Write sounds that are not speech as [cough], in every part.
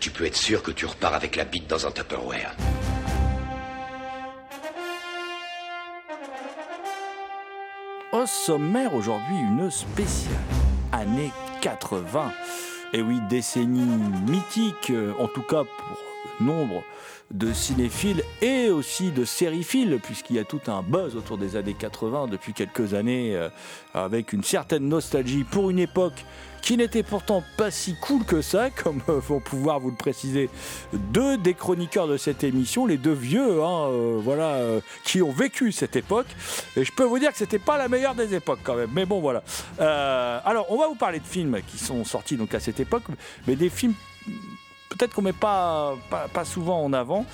tu peux être sûr que tu repars avec la bite dans un Tupperware. Au sommaire aujourd'hui, une spéciale année 80. Et oui, décennie mythique, euh, en tout cas pour nombre de cinéphiles et aussi de sériphiles, puisqu'il y a tout un buzz autour des années 80 depuis quelques années, euh, avec une certaine nostalgie pour une époque qui n'était pourtant pas si cool que ça, comme euh, vont pouvoir vous le préciser deux des chroniqueurs de cette émission, les deux vieux, hein, euh, voilà, euh, qui ont vécu cette époque. Et je peux vous dire que c'était pas la meilleure des époques quand même. Mais bon, voilà. Alors, on va vous parler de films qui sont sortis donc à cette époque, mais des films peut-être qu'on met pas, pas, souvent en avant.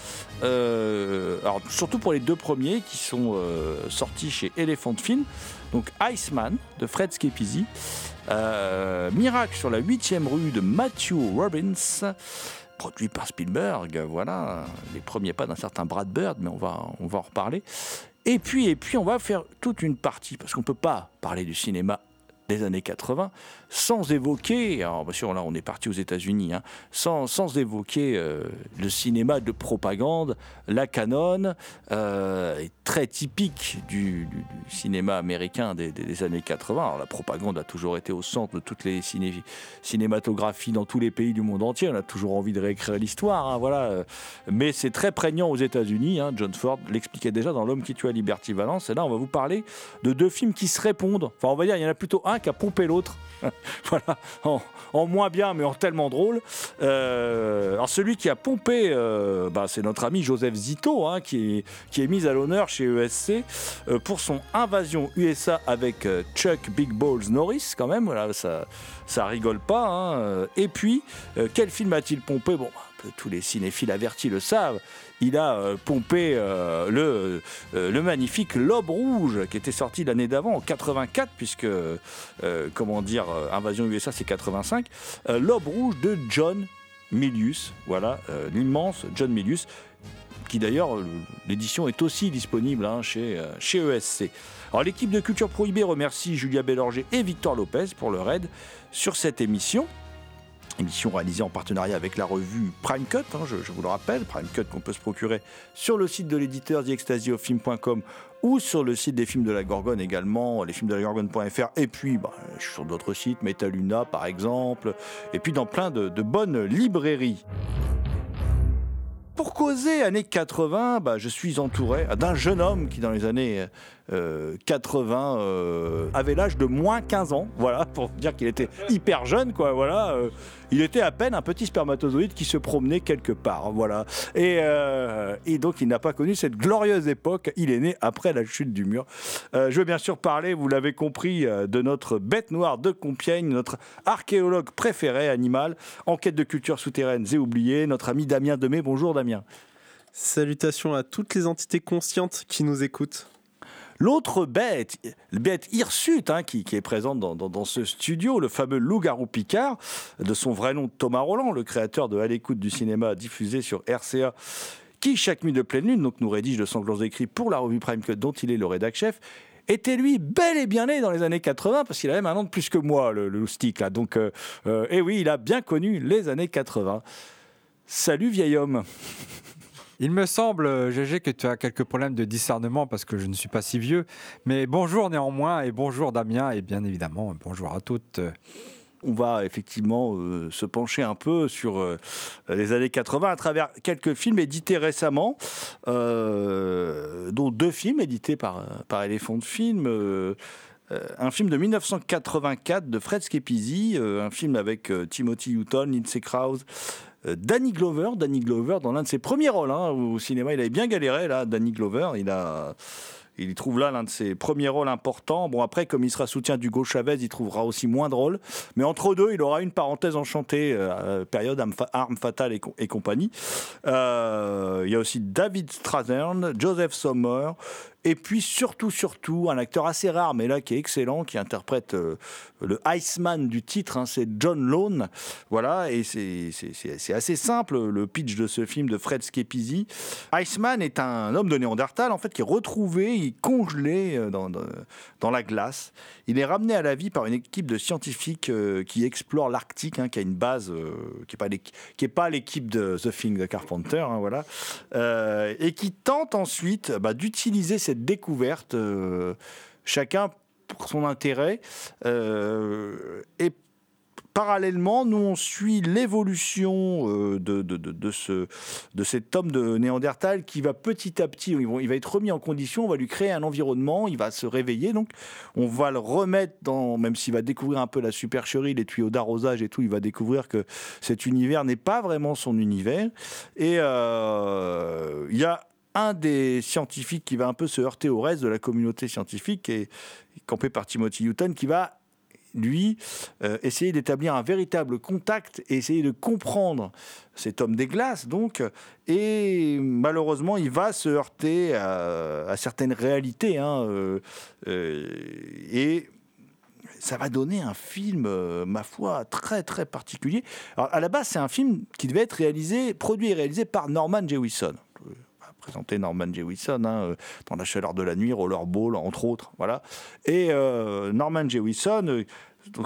Euh, alors, surtout pour les deux premiers qui sont euh, sortis chez Elephant Film. Donc Iceman de Fred Schepisi. Euh, Miracle sur la 8ème rue de Matthew Robbins. Produit par Spielberg, voilà, les premiers pas d'un certain Brad Bird, mais on va, on va en reparler. Et puis, et puis, on va faire toute une partie, parce qu'on ne peut pas parler du cinéma des années 80 sans évoquer, alors bien sûr là on est parti aux États-Unis, hein, sans, sans évoquer euh, le cinéma de propagande, la canon, euh, est très typique du, cinéma américain des, années 80. Alors la propagande a toujours été au centre de toutes les ciné- cinématographies dans tous les pays du monde entier. On a toujours envie de réécrire l'histoire, hein, voilà. euh, Mais c'est très prégnant aux États-Unis. hein. John Ford l'expliquait déjà dans L'homme qui tua Liberty Valence. Et là on va vous parler de deux films qui se répondent. Enfin on va dire il y en a plutôt un qui a pompé l'autre. [laughs] voilà, en, moins bien, mais en tellement drôle. Euh, alors celui qui a pompé, euh, bah, c'est notre ami Joseph Zito, hein, qui, est, qui est mis à l'honneur chez ESC euh, pour son invasion USA avec euh, Chuck Big Balls Norris, quand même. Voilà, ça, ça rigole pas. hein. Et puis, quel film a-t-il pompé? Bon, bah, tous les cinéphiles avertis le savent. Il a euh, pompé euh, le, euh, le magnifique L'Aube Rouge, qui était sorti l'année d'avant, en 84, puisque, comment dire, Invasion USA, c'est 85. Euh, L'Aube Rouge de John Milius, voilà, l'immense John Milius, qui d'ailleurs, l'édition est aussi disponible hein, chez, chez ESC. Alors l'équipe de Culture Prohibée remercie Julia Bélorger et Victor Lopez pour leur aide sur cette émission. Émission réalisée en partenariat avec la revue Prime Cut, hein, je, vous le rappelle, Prime Cut qu'on peut se procurer sur le site de l'éditeur TheExtasyOfFilm.com ou sur le site des films de la Gorgone également, lesfilmsdelagorgone.fr, et puis bah, je suis sur d'autres sites, Metaluna par exemple, et puis dans plein de, de bonnes librairies. Pour causer années 80, bah, je suis entouré d'un jeune homme qui, dans les années euh, 80, euh, avait l'âge de moins 15 ans. Voilà, [laughs] pour dire qu'il était hyper jeune, quoi. Voilà, euh, il était à peine un petit spermatozoïde qui se promenait quelque part. Voilà, et, euh, donc il n'a pas connu cette glorieuse époque. Il est né après la chute du mur. Euh, je veux bien sûr parler, vous l'avez compris, euh, de notre bête noire de Compiègne, notre archéologue préféré animal, enquête de culture souterraines et oubliées, notre ami Damien Demey. Bonjour Damien. Salutations à toutes les entités conscientes qui nous écoutent. L'autre bête, bête hirsute, hein, qui, qui est présente dans, ce studio, le fameux loup-garou Picard, de son vrai nom Thomas Roland, le créateur de À l'écoute du cinéma diffusé sur RCA, qui chaque nuit de pleine lune donc nous rédige de sanglants écrits pour la revue Prime Cut dont il est le rédac chef, était lui bel et bien né dans les années 80 parce qu'il a même un an de plus que moi, le, le là. Donc, euh, euh, et oui, il a bien connu les années 80. Salut vieil homme. Il me semble, GG, que tu as quelques problèmes de discernement parce que je ne suis pas si vieux. Mais bonjour néanmoins et bonjour Damien et bien évidemment bonjour à toutes on va effectivement euh, se pencher un peu sur euh, les années 80 à travers quelques films édités récemment, euh, dont deux films édités par, par Elephant Film. un film de 1984 de Fred Schepisi, un film avec Timothy Hutton, Lindsay Krause, Danny Glover, Danny Glover dans l'un de ses premiers rôles hein, au cinéma, il avait bien galéré là, Danny Glover, il y trouve là l'un de ses premiers rôles importants. Bon, après, comme il sera soutien d'Hugo Chavez, il trouvera aussi moins de rôles. Mais entre deux, il aura une parenthèse enchantée, euh, période Arme Fatale et, compagnie. Euh, il y a aussi David Strathern, Joseph Sommer, et puis surtout, surtout, un acteur assez rare, mais là qui est excellent, qui interprète euh, le Iceman du titre, hein, c'est John Lone. Voilà, et c'est assez simple le pitch de ce film de Fred Schepisi. Iceman est un homme de Néandertal, en fait, qui est retrouvé, congelé euh, dans, dans, la glace. Il est ramené à la vie par une équipe de scientifiques euh, qui explorent l'Arctique, hein, qui a une base qui n'est pas l'équipe de The Thing de Carpenter, hein, voilà, et qui tente ensuite bah, d'utiliser découverte, euh, chacun pour son intérêt. Euh, et parallèlement, nous, on suit l'évolution euh, de, de, ce, de cet homme de Néandertal qui va petit à petit, il va être remis en condition, on va lui créer un environnement, il va se réveiller, donc on va le remettre dans, même s'il va découvrir un peu la supercherie, les tuyaux d'arrosage et tout, il va découvrir que cet univers n'est pas vraiment son univers. Et il y a un des scientifiques qui va un peu se heurter au reste de la communauté scientifique, et campé par Timothy Hutton, qui va lui, euh, essayer d'établir un véritable contact et essayer de comprendre cet homme des glaces, donc, et malheureusement, il va se heurter à, certaines réalités, hein, euh, euh, et ça va donner un film, ma foi, très très particulier. Alors, à la base, c'est un film qui devait être réalisé, produit et réalisé par Norman Jewison présenté Norman Jewison hein, euh, dans La chaleur de la nuit, Rollerball, entre autres. Voilà. Et euh, Norman Jewison euh,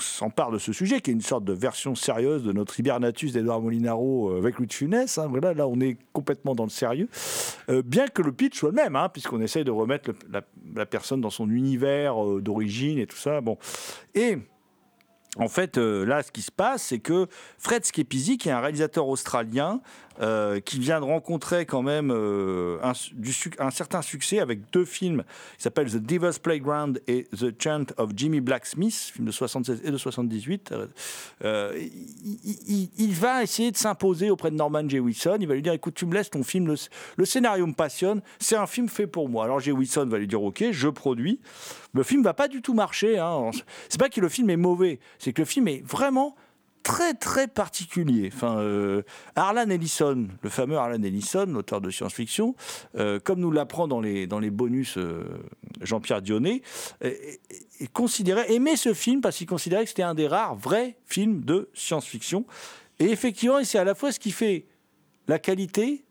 s'empare de ce sujet, qui est une sorte de version sérieuse de notre Hibernatus d'Edouard Molinaro avec Louis de Funès. Hein, voilà, là, on est complètement dans le sérieux. bien que le pitch soit le même, hein, puisqu'on essaye de remettre la, la, personne dans son univers d'origine et tout ça. Bon. Et en fait, euh, là, ce qui se passe, c'est que Fred Schepisi, qui est un réalisateur australien, euh, qui vient de rencontrer quand même euh, un, certain succès avec deux films qui s'appellent The Devil's Playground et The Chant of Jimmy Blacksmith, film de 76 et de 78. Il, va essayer de s'imposer auprès de Norman J. Wilson. Il va lui dire écoute, tu me laisses ton film, le, scénario me passionne, c'est un film fait pour moi. Alors J. Wilson va lui dire ok, je produis. Le film va pas du tout marcher. Hein. C'est pas que le film est mauvais, c'est que le film est vraiment très très particulier. Enfin, euh, Ellison, le fameux Harlan Ellison, l'auteur de science-fiction, euh, comme nous l'apprend dans les, dans les bonus euh, Jean-Pierre Dionnet, considérait, aimait ce film parce qu'il considérait que c'était un des rares vrais films de science-fiction. Et effectivement, c'est à la fois ce qui fait la qualité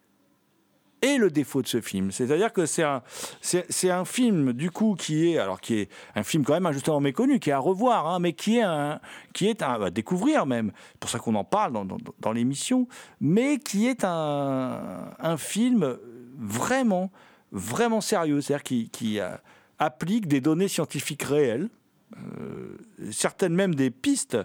et le défaut de ce film. C'est-à-dire que c'est un, film, du coup, qui est, alors qui est un film quand même injustement méconnu, qui est à revoir, hein, mais qui est un, qui est à découvrir même. C'est pour ça qu'on en parle dans, l'émission, mais qui est un, film vraiment, vraiment sérieux, c'est-à-dire qui, qui applique des données scientifiques réelles. Euh, certaines même des pistes,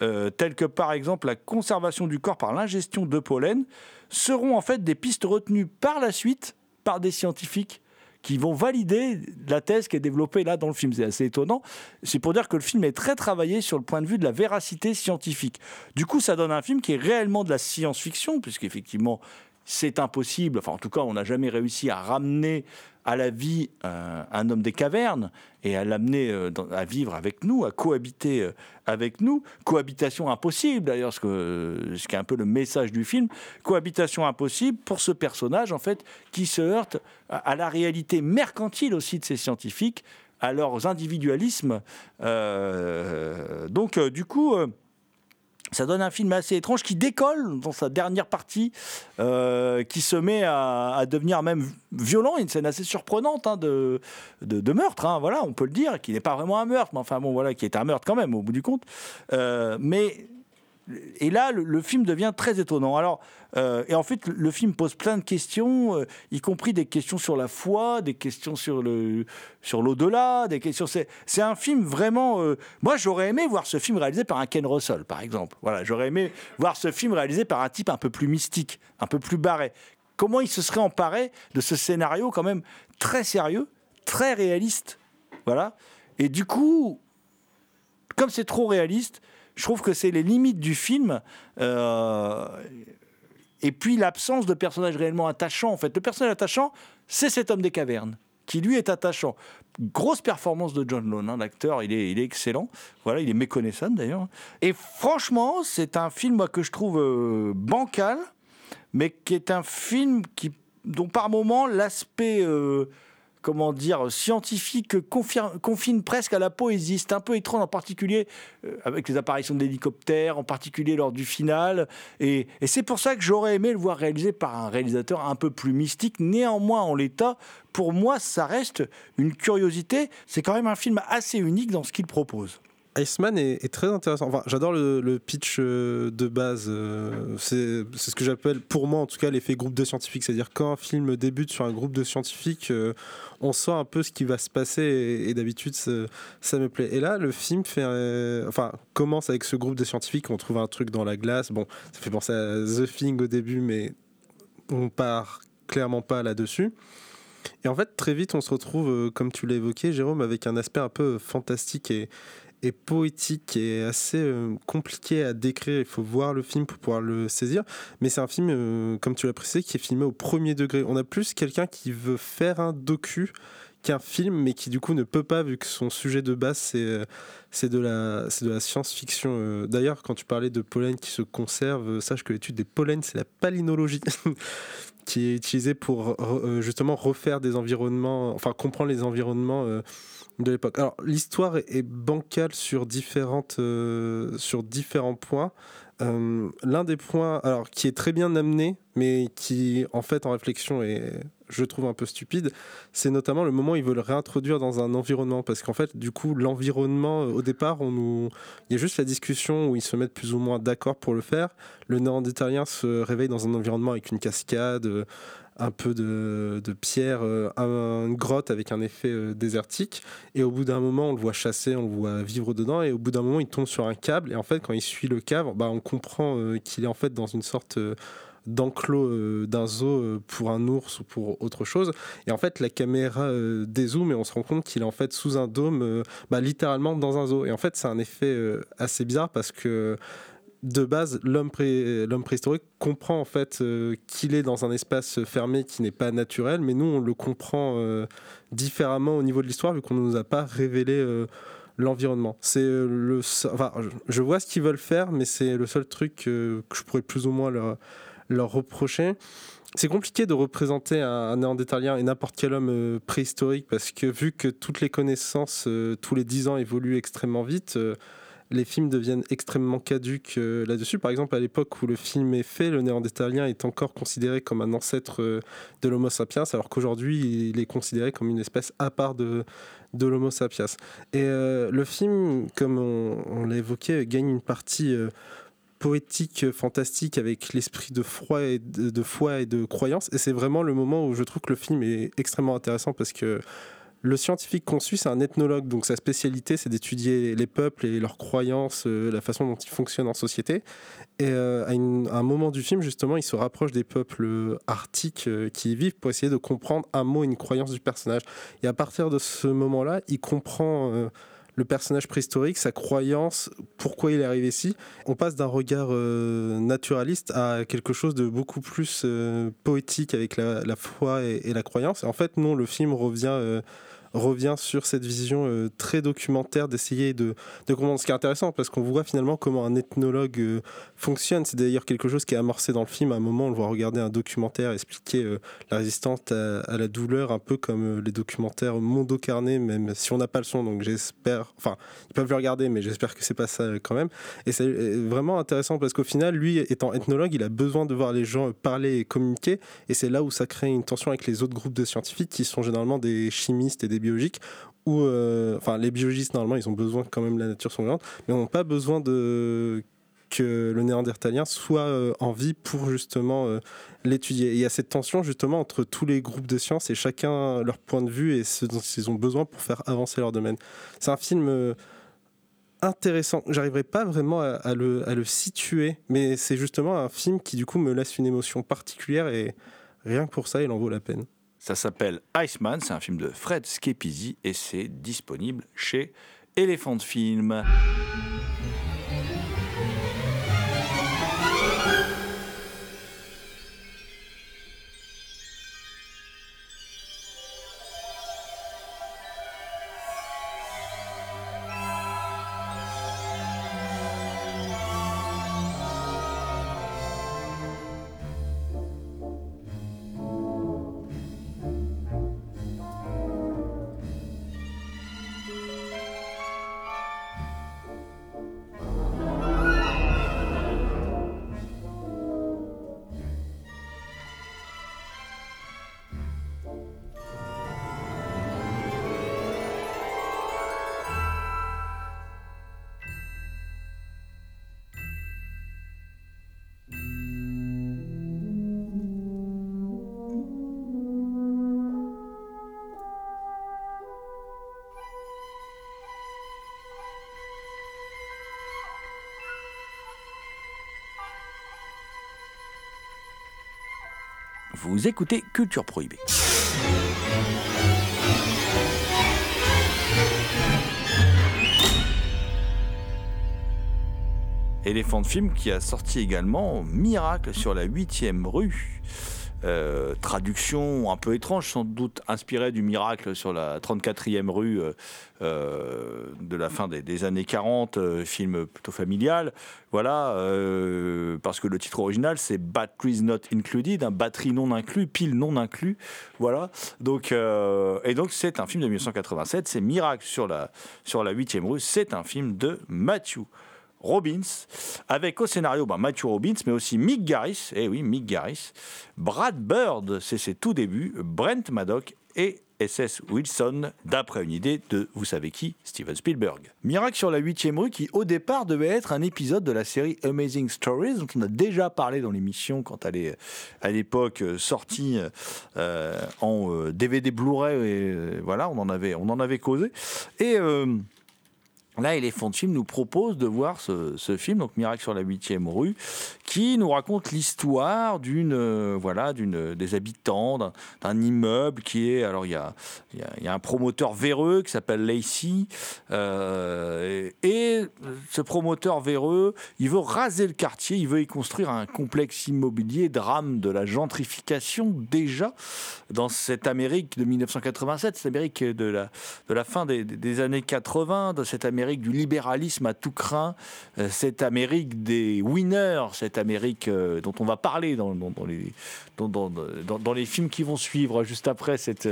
euh, telles que par exemple la conservation du corps par l'ingestion de pollen, seront en fait des pistes retenues par la suite par des scientifiques qui vont valider la thèse qui est développée là dans le film. C'est assez étonnant. C'est pour dire que le film est très travaillé sur le point de vue de la véracité scientifique. Du coup, ça donne un film qui est réellement de la science-fiction, puisqu'effectivement, c'est impossible, enfin en tout cas on n'a jamais réussi à ramener à la vie euh, un homme des cavernes et à l'amener euh, à vivre avec nous, à cohabiter euh, avec nous. Cohabitation impossible d'ailleurs, ce, ce qui est un peu le message du film. Cohabitation impossible pour ce personnage en fait qui se heurte à, la réalité mercantile aussi de ces scientifiques, à leurs individualismes. donc du coup ça donne un film assez étrange qui décolle dans sa dernière partie, euh, qui se met à, devenir même violent. Une scène assez surprenante hein, de, meurtre, hein, voilà, on peut le dire, qui n'est pas vraiment un meurtre, mais enfin bon, voilà, qui est un meurtre quand même au bout du compte. Euh, mais Et là, le, film devient très étonnant. Alors, euh, et en fait, le film pose plein de questions, euh, y compris des questions sur la foi, des questions sur le sur l'au-delà, des questions. C'est c'est un film vraiment. euh, moi, j'aurais aimé voir ce film réalisé par un Ken Russell, par exemple. Voilà, j'aurais aimé voir ce film réalisé par un type un peu plus mystique, un peu plus barré. Comment il se serait emparé de ce scénario quand même très sérieux, très réaliste, voilà. Et du coup, comme c'est trop réaliste, je trouve que c'est les limites du film. euh, et puis l'absence de personnages réellement attachants. En fait, le personnage attachant, c'est cet homme des cavernes qui lui est attachant. Grosse performance de John Lone, hein, l'acteur, il est, excellent. Voilà, il est méconnaissable d'ailleurs. Et franchement, c'est un film que je trouve euh, bancal, mais qui est un film dont par moment l'aspect euh, comment dire, scientifique confine presque à la poésie. C'est un peu étrange, en particulier euh, avec les apparitions de l'hélicoptère, en particulier lors du final. Et, et c'est pour ça que j'aurais aimé le voir réalisé par un réalisateur un peu plus mystique. Néanmoins, en l'état, pour moi, ça reste une curiosité. C'est quand même un film assez unique dans ce qu'il propose. Iceman est, est très intéressant. Enfin, j'adore le, pitch euh, de base. euh, c'est ce que j'appelle, pour moi en tout cas, l'effet groupe de scientifiques. C'est-à-dire quand un film débute sur un groupe de scientifiques, euh, on sent un peu ce qui va se passer et, d'habitude ça, me plaît. Et là, le film commence avec ce groupe de scientifiques. On trouve un truc dans la glace. Bon, ça fait penser à The Thing au début, mais on part clairement pas là-dessus. Et en fait, très vite, on se retrouve, comme tu l'as évoqué, Jérôme, avec un aspect un peu fantastique et, et poétique et assez euh, compliqué à décrire. Il faut voir le film pour pouvoir le saisir. Mais c'est un film, euh, comme tu l'as précisé, qui est filmé au premier degré. On a plus quelqu'un qui veut faire un docu qu'un film, mais qui du coup ne peut pas, vu que son sujet de base, c'est euh, c'est de la, c'est de la science-fiction. D'ailleurs, quand tu parlais de pollen qui se conserve, sache que l'étude des pollens, c'est la palynologie. [laughs] qui est utilisée pour euh, justement refaire des environnements, enfin comprendre les environnements euh, de l'époque. Alors l'histoire est, bancale sur euh, sur différents points. Euh, L'un des points, alors qui est très bien amené, mais qui en fait en réflexion est, je trouve un peu stupide, c'est notamment le moment où ils veulent réintroduire dans un environnement, parce qu'en fait du coup l'environnement euh, au départ, on nous, il y a juste la discussion où ils se mettent plus ou moins d'accord pour le faire. Le néandertalien se réveille dans un environnement avec une cascade. Un peu de, de pierre, euh, un- une grotte avec un effet euh, désertique. Et au bout d'un moment, on le voit chasser, on le voit vivre dedans. Et au bout d'un moment, il tombe sur un câble. Et en fait, quand il suit le câble, bah, on comprend euh, qu'il est en fait dans une sorte euh, d'enclos d'un zoo pour un ours ou pour autre chose. Et en fait, la caméra euh, dézoome et on se rend compte qu'il est en fait sous un dôme, bah, littéralement dans un zoo. Et en fait, c'est un effet assez bizarre parce que de base, l'homme pré- l'homme préhistorique comprend en fait euh, qu'il est dans un espace fermé qui n'est pas naturel, mais nous on le comprend euh, différemment au niveau de l'histoire vu qu'on ne nous a pas révélé euh, l'environnement. C'est le, enfin, je- vois ce qu'ils veulent faire, mais c'est le seul truc que je pourrais plus ou moins leur, reprocher. C'est compliqué de représenter un, un néandertalien et n'importe quel homme préhistorique parce que vu que toutes les connaissances tous les 10 ans évoluent extrêmement vite, les films deviennent extrêmement caduques euh, là-dessus. Par exemple, à l'époque où le film est fait, le néandertalien est encore considéré comme un ancêtre euh, de l'Homo sapiens, alors qu'aujourd'hui, il est considéré comme une espèce à part de, de l'Homo sapiens. Et euh, le film, comme on, on l'a évoqué, gagne une partie poétique, fantastique, avec l'esprit de foi et de croyance. Et c'est vraiment le moment où je trouve que le film est extrêmement intéressant parce que le scientifique suit, c'est un ethnologue, donc sa spécialité, c'est d'étudier les peuples et leurs croyances, euh, la façon dont ils fonctionnent en société. Et euh, à, un moment du film, justement, il se rapproche des peuples euh, arctiques qui y vivent pour essayer de comprendre un mot une croyance du personnage. Et à partir de ce moment-là, il comprend le personnage préhistorique, sa croyance, pourquoi il est arrivé ici. On passe d'un regard naturaliste à quelque chose de beaucoup plus poétique avec la, foi et, la croyance. Et en fait, non, le film revient... revient sur cette vision euh, très documentaire d'essayer de, de comprendre ce qui est intéressant parce qu'on voit finalement comment un ethnologue euh, fonctionne. C'est d'ailleurs quelque chose qui est amorcé dans le film. À un moment, on le voit regarder un documentaire expliquer euh, la résistance à, la douleur, un peu comme les documentaires Mondo Carnet, même si on n'a pas le son. Donc j'espère, enfin, ils peuvent le regarder, mais j'espère que c'est pas ça quand même. Et c'est vraiment intéressant parce qu'au final, lui, étant ethnologue, il a besoin de voir les gens parler et communiquer. Et c'est là où ça crée une tension avec les autres groupes de scientifiques qui sont généralement des chimistes et des biologiques. Où, euh, enfin, les biologistes, normalement, ils ont besoin quand même la nature vivante, mais n'ont pas besoin de que le néandertalien soit euh, en vie pour justement euh, l'étudier. Il y a cette tension justement entre tous les groupes de sciences et chacun leur point de vue et ce dont ils ont besoin pour faire avancer leur domaine. C'est un film intéressant. J'arriverai pas vraiment à, à le, à le situer, mais c'est justement un film qui du coup me laisse une émotion particulière et rien que pour ça, il en vaut la peine. Ça s'appelle Iceman, c'est un film de Fred Schepisi et c'est disponible chez Elephant Film. Vous écoutez Culture Prohibée. Elephant Film qui a sorti également Miracle sur la 8e rue. Euh, traduction un peu étrange, sans doute inspirée du miracle sur la 34e rue euh, euh, de la fin des, années 40, euh, film plutôt familial. Voilà, parce que le titre original c'est Batteries Not Included, un batterie non inclus, pile non inclus. Voilà, donc, et donc c'est un film de 1987, c'est Miracle sur la, sur la 8e rue, c'est un film de Matthew. Robbins, avec au scénario ben, Matthew Robbins, mais aussi Mick Garris, eh oui, Mick Garris, Brad Bird, c'est ses tout débuts, Brent Maddock et SS Wilson, d'après une idée de, vous savez qui, Steven Spielberg. Miracle sur la 8e rue, qui au départ devait être un épisode de la série Amazing Stories, dont on a déjà parlé dans l'émission quand elle est à l'époque euh, sortie euh, en euh, DVD Blu-ray, et euh, voilà, on en avait, on en avait causé. Et. euh, Là, Elephant Film nous propose de voir ce, film, donc Miracle sur la 8e rue, qui nous raconte l'histoire d'une, euh, voilà, d'une des habitants d'un, immeuble qui est, alors il y a, y y a un promoteur véreux qui s'appelle Lacey, euh, et, et ce promoteur véreux, il veut raser le quartier, il veut y construire un complexe immobilier, drame de la gentrification déjà dans cette Amérique de 1987, cette Amérique de la, de la fin des, des années 80, de cette Amérique du libéralisme à tout craint, euh, cette Amérique des winners, cette Amérique euh, dont on va parler dans, dans- dans les, dans, dans- les films qui vont suivre juste après cette,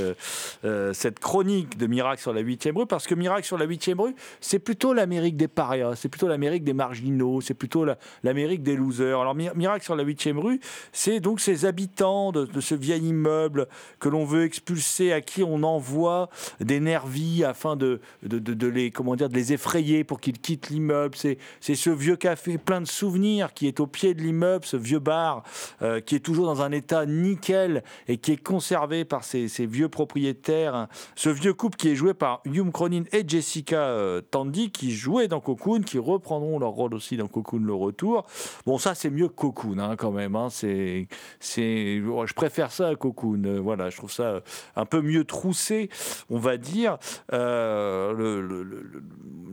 euh, cette chronique de Miracle sur la 8e rue, parce que Miracle sur la 8e rue, c'est plutôt l'Amérique des parias, c'est plutôt l'Amérique des marginaux, c'est plutôt la- l'Amérique des losers. Alors Mi- Miracle sur la 8e rue, c'est donc ces habitants de, de ce vieil immeuble que l'on veut expulser, à qui on envoie des nervis afin de, de, de- de les, comment dire, de les effrayer pour qu'ils quittent l'immeuble. C'est c'est ce vieux café plein de souvenirs qui est au pied de l'immeuble, ce vieux bar euh, qui est toujours dans un état nickel et qui est conservé par ces, ces vieux propriétaires. Ce vieux couple qui est joué par Hume Cronin et Jessica euh, Tandy qui jouaient dans Cocoon, qui reprendront leur rôle aussi dans Cocoon le retour. Bon, ça c'est mieux que Cocoon hein, quand même. hein. C'est, c'est, je préfère ça à Cocoon. Euh, voilà, je trouve ça un peu mieux troussé, on va dire.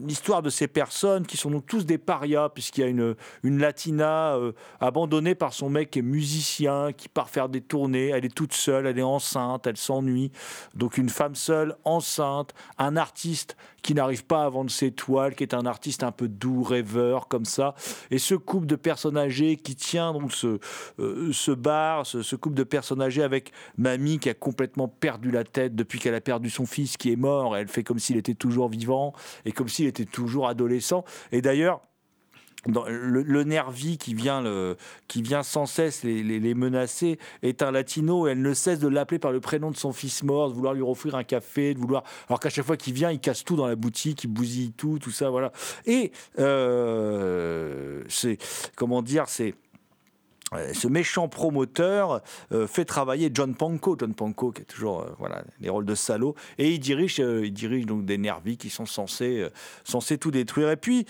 L'histoire de ces personnes qui sont donc tous des parias, puisqu'il y a une, une latina euh, abandonnée par son mec qui musicien, qui part faire des tournées. Elle est toute seule, elle est enceinte, elle s'ennuie. Donc une femme seule, enceinte, un artiste qui n'arrive pas à vendre ses toiles, qui est un artiste un peu doux, rêveur, comme ça. Et ce couple de personnes âgées qui tient donc ce, euh, ce bar, ce, ce couple de personnes âgées avec mamie qui a complètement perdu la tête depuis qu'elle a perdu son fils qui est mort. Elle fait comme s'il était toujours vivant et comme s'il était toujours adolescent. Et d'ailleurs, dans le, Nervi qui vient, sans cesse les, menacer est un latino et elle ne cesse de l'appeler par le prénom de son fils mort, de vouloir lui offrir un café, de vouloir. Alors qu'à chaque fois qu'il vient, il casse tout dans la boutique, il bousille tout, tout ça, voilà. Et euh, c'est. Comment dire C'est. euh, Ce méchant promoteur euh, fait travailler John Panko, John Panko qui est toujours voilà les rôles de salaud, et il dirige, il dirige donc des nervis qui sont censés, censés tout détruire. Et puis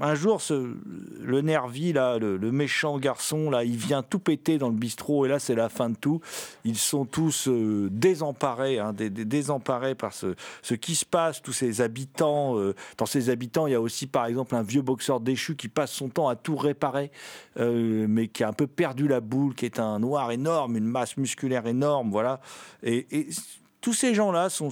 un jour, ce, le nervi là, le, méchant garçon là, il vient tout péter dans le bistrot et là c'est la fin de tout. Ils sont tous euh, désemparés, hein, dé- dé- désemparés par ce, qui se passe, tous ces habitants. euh, dans ces habitants, il y a aussi par exemple un vieux boxeur déchu qui passe son temps à tout réparer, euh, mais qui a un peu perdu la boule, qui est un noir énorme, une masse musculaire énorme, voilà. Et tous ces gens-là sont,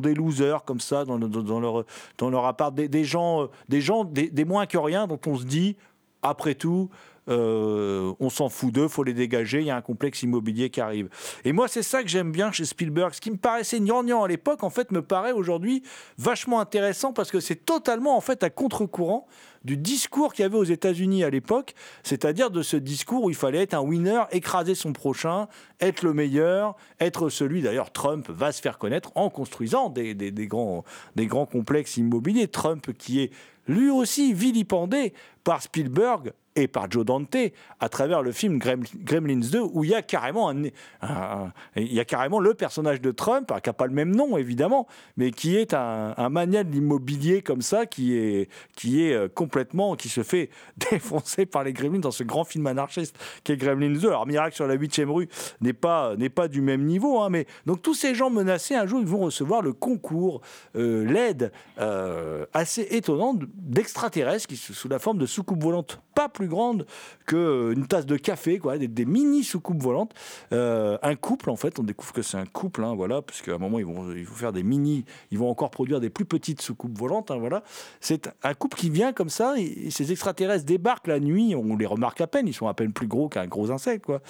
des losers comme ça dans, leur, dans leur appart, des, des gens, euh, des, gens des, des moins que rien dont on se dit, après tout, euh, on s'en fout d'eux, faut les dégager, il y a un complexe immobilier qui arrive. Et moi, c'est ça que j'aime bien chez Spielberg. Ce qui me paraissait gnangnan à l'époque, en fait, me paraît aujourd'hui vachement intéressant parce que c'est totalement, en fait, à contre-courant du discours qu'il y avait aux États-Unis à l'époque, c'est-à-dire de ce discours où il fallait être un winner, écraser son prochain, être le meilleur, être celui. D'ailleurs, Trump va se faire connaître en construisant des, grands, des grands complexes immobiliers. Trump qui est lui aussi vilipendé par Spielberg et par Joe Dante à travers le film Grem- Gremlins 2 où il y a carrément un, il y a carrément le personnage de Trump qui n'a pas le même nom évidemment mais qui est un, un mania de l'immobilier comme ça qui est qui est euh, complètement qui se fait [laughs] défoncer par les Gremlins dans ce grand film anarchiste qui est Gremlins 2 alors Miracle sur la 8 rue n'est pas n'est pas du même niveau hein, mais donc tous ces gens menacés un jour ils vont recevoir le concours euh, l'aide euh, assez étonnante d'extraterrestres qui sous la forme de soucoupes volantes pas plus grandes qu'une tasse de café, quoi, des, des mini soucoupes volantes. Euh, un couple, en fait, on découvre que c'est un couple, hein, voilà, parce qu'à un moment, ils vont, il faut faire des mini, ils vont encore produire des plus petites soucoupes volantes, hein, voilà. C'est un couple qui vient comme ça, ces extraterrestres débarquent la nuit, on les remarque à peine, ils sont à peine plus gros qu'un gros insecte, quoi.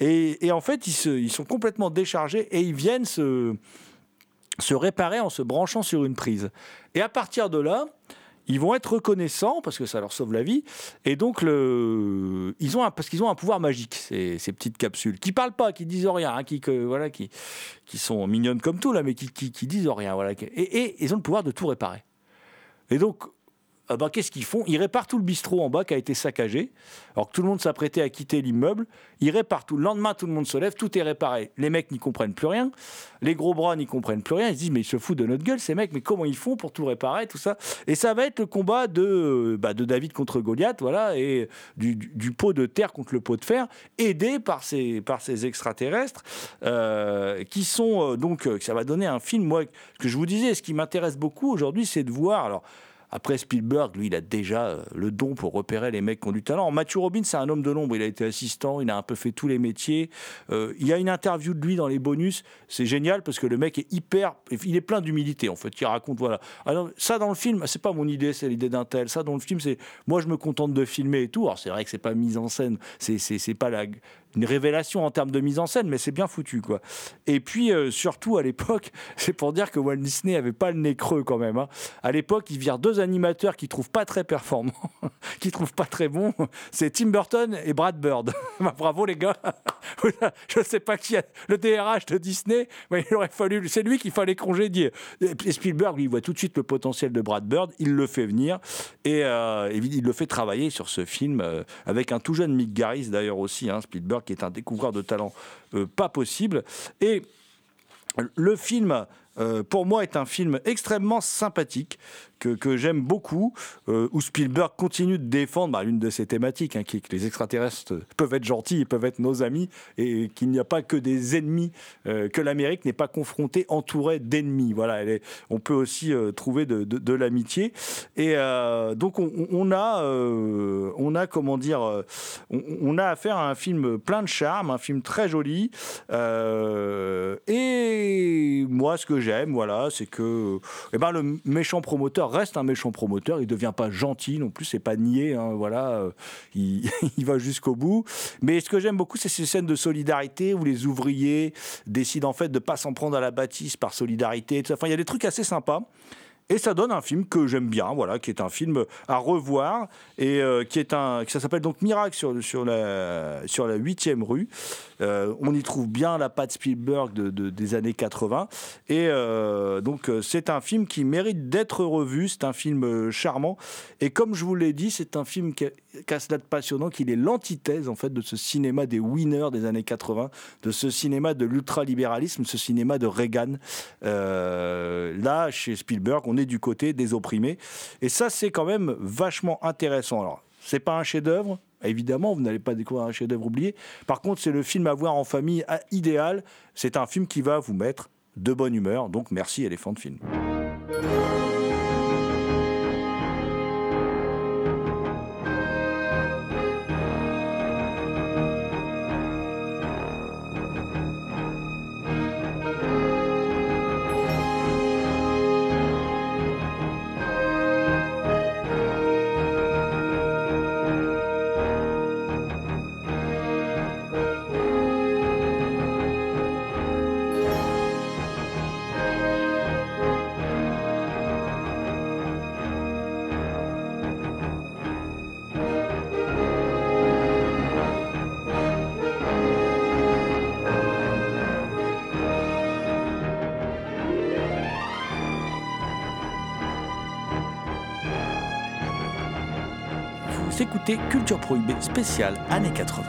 Et, et en fait, ils, se, ils sont complètement déchargés et ils viennent se, se réparer en se branchant sur une prise. Et à partir de là, ils vont être reconnaissants parce que ça leur sauve la vie. Et donc, ils ont parce qu'ils ont un pouvoir magique, ces, petites capsules, qui parlent pas, qui disent rien, hein, qui, voilà, qui, qui sont mignonnes comme tout, là, mais qui, qui, qui disent rien. Voilà. Et, et ils ont le pouvoir de tout réparer. Et donc, ben, qu'est-ce qu'ils font? Ils réparent tout le bistrot en bas qui a été saccagé, alors que tout le monde s'apprêtait à quitter l'immeuble. Ils réparent tout. Le lendemain, tout le monde se lève, tout est réparé. Les mecs n'y comprennent plus rien. Les gros bras n'y comprennent plus rien. Ils se disent, mais ils se foutent de notre gueule, ces mecs, mais comment ils font pour tout réparer, tout ça? Et ça va être le combat de, bah, de David contre Goliath, voilà, et du, pot de terre contre le pot de fer, aidé par ces, par ces extraterrestres, euh, qui sont euh, donc, euh, ça va donner un film, moi, que je vous disais, ce qui m'intéresse beaucoup aujourd'hui, c'est de voir, alors, après Spielberg, lui, il a déjà euh, le don pour repérer les mecs qui ont du talent. Matthew Robbins, c'est un homme de l'ombre. Il a été assistant, il a un peu fait tous les métiers. Euh, il y a une interview de lui dans les bonus. C'est génial parce que le mec est hyper. Il est plein d'humilité, en fait. Il raconte, voilà. Alors, ça, dans le film, c'est pas mon idée, c'est l'idée d'un tel. Ça, dans le film, c'est. Moi, je me contente de filmer et tout. Alors, c'est vrai que c'est pas mise en scène. C'est pas la une révélation en termes de mise en scène, mais c'est bien foutu, quoi. Et puis, euh, surtout, à l'époque, [laughs] c'est pour dire que Walt Disney avait pas le nez creux, quand même. hein. À l'époque, il vire deux animateurs qui trouvent pas très performants, [laughs] qui trouvent pas très bons. C'est Tim Burton et Brad Bird. [laughs] Bah, Bravo, les gars. Je sais pas qui a le DRH de Disney, mais il aurait fallu. C'est lui qu'il fallait congédier. Et Spielberg, il voit tout de suite le potentiel de Brad Bird. Il le fait venir et euh, il le fait travailler sur ce film euh, avec un tout jeune Mick Garris, d'ailleurs aussi, hein, Spielberg, qui est un découvreur de talent euh, pas possible. Et le film, euh, pour moi, est un film extrêmement sympathique que, j'aime beaucoup, euh, où Spielberg continue de défendre bah, l'une de ses thématiques, hein, qui est que les extraterrestres peuvent être gentils, ils peuvent être nos amis, et qu'il n'y a pas que des ennemis, euh, que l'Amérique n'est pas confrontée, entourée d'ennemis. Voilà, on peut aussi euh, trouver de, l'amitié. Et donc, on, a, on a, comment dire, on, a affaire à un film plein de charme, un film très joli. Et moi, ce que j'aime, voilà, c'est que eh ben, le méchant promoteur reste un méchant promoteur. Il devient pas gentil non plus, c'est pas niais. hein, voilà, euh, il, [laughs] il va jusqu'au bout. Mais ce que j'aime beaucoup, c'est ces scènes de solidarité où les ouvriers décident en fait de pas s'en prendre à la bâtisse par solidarité. Enfin, il y a des trucs assez sympas. Et ça donne un film que j'aime bien, voilà, qui est un film à revoir et euh, qui est un, ça s'appelle donc Miracle sur, sur la sur la 8e rue. Euh, on y trouve bien la patte Spielberg de, de- des années 80 et euh, donc c'est un film qui mérite d'être revu. C'est un film charmant et comme je vous l'ai dit, c'est un film qui a, cela de passionnant qu'il est l'antithèse en fait de ce cinéma des winners des années 80, de ce cinéma de l'ultralibéralisme, ce cinéma de Reagan. Là, chez Spielberg, on est du côté des opprimés. Et ça, c'est quand même vachement intéressant. Alors, c'est pas un chef-d'œuvre. Évidemment, vous n'allez pas découvrir un chef-d'œuvre oublié. Par contre, c'est le film à voir en famille idéal. C'est un film qui va vous mettre de bonne humeur. Donc, merci, éléphant de film. Culture Prohibée spéciale années 80.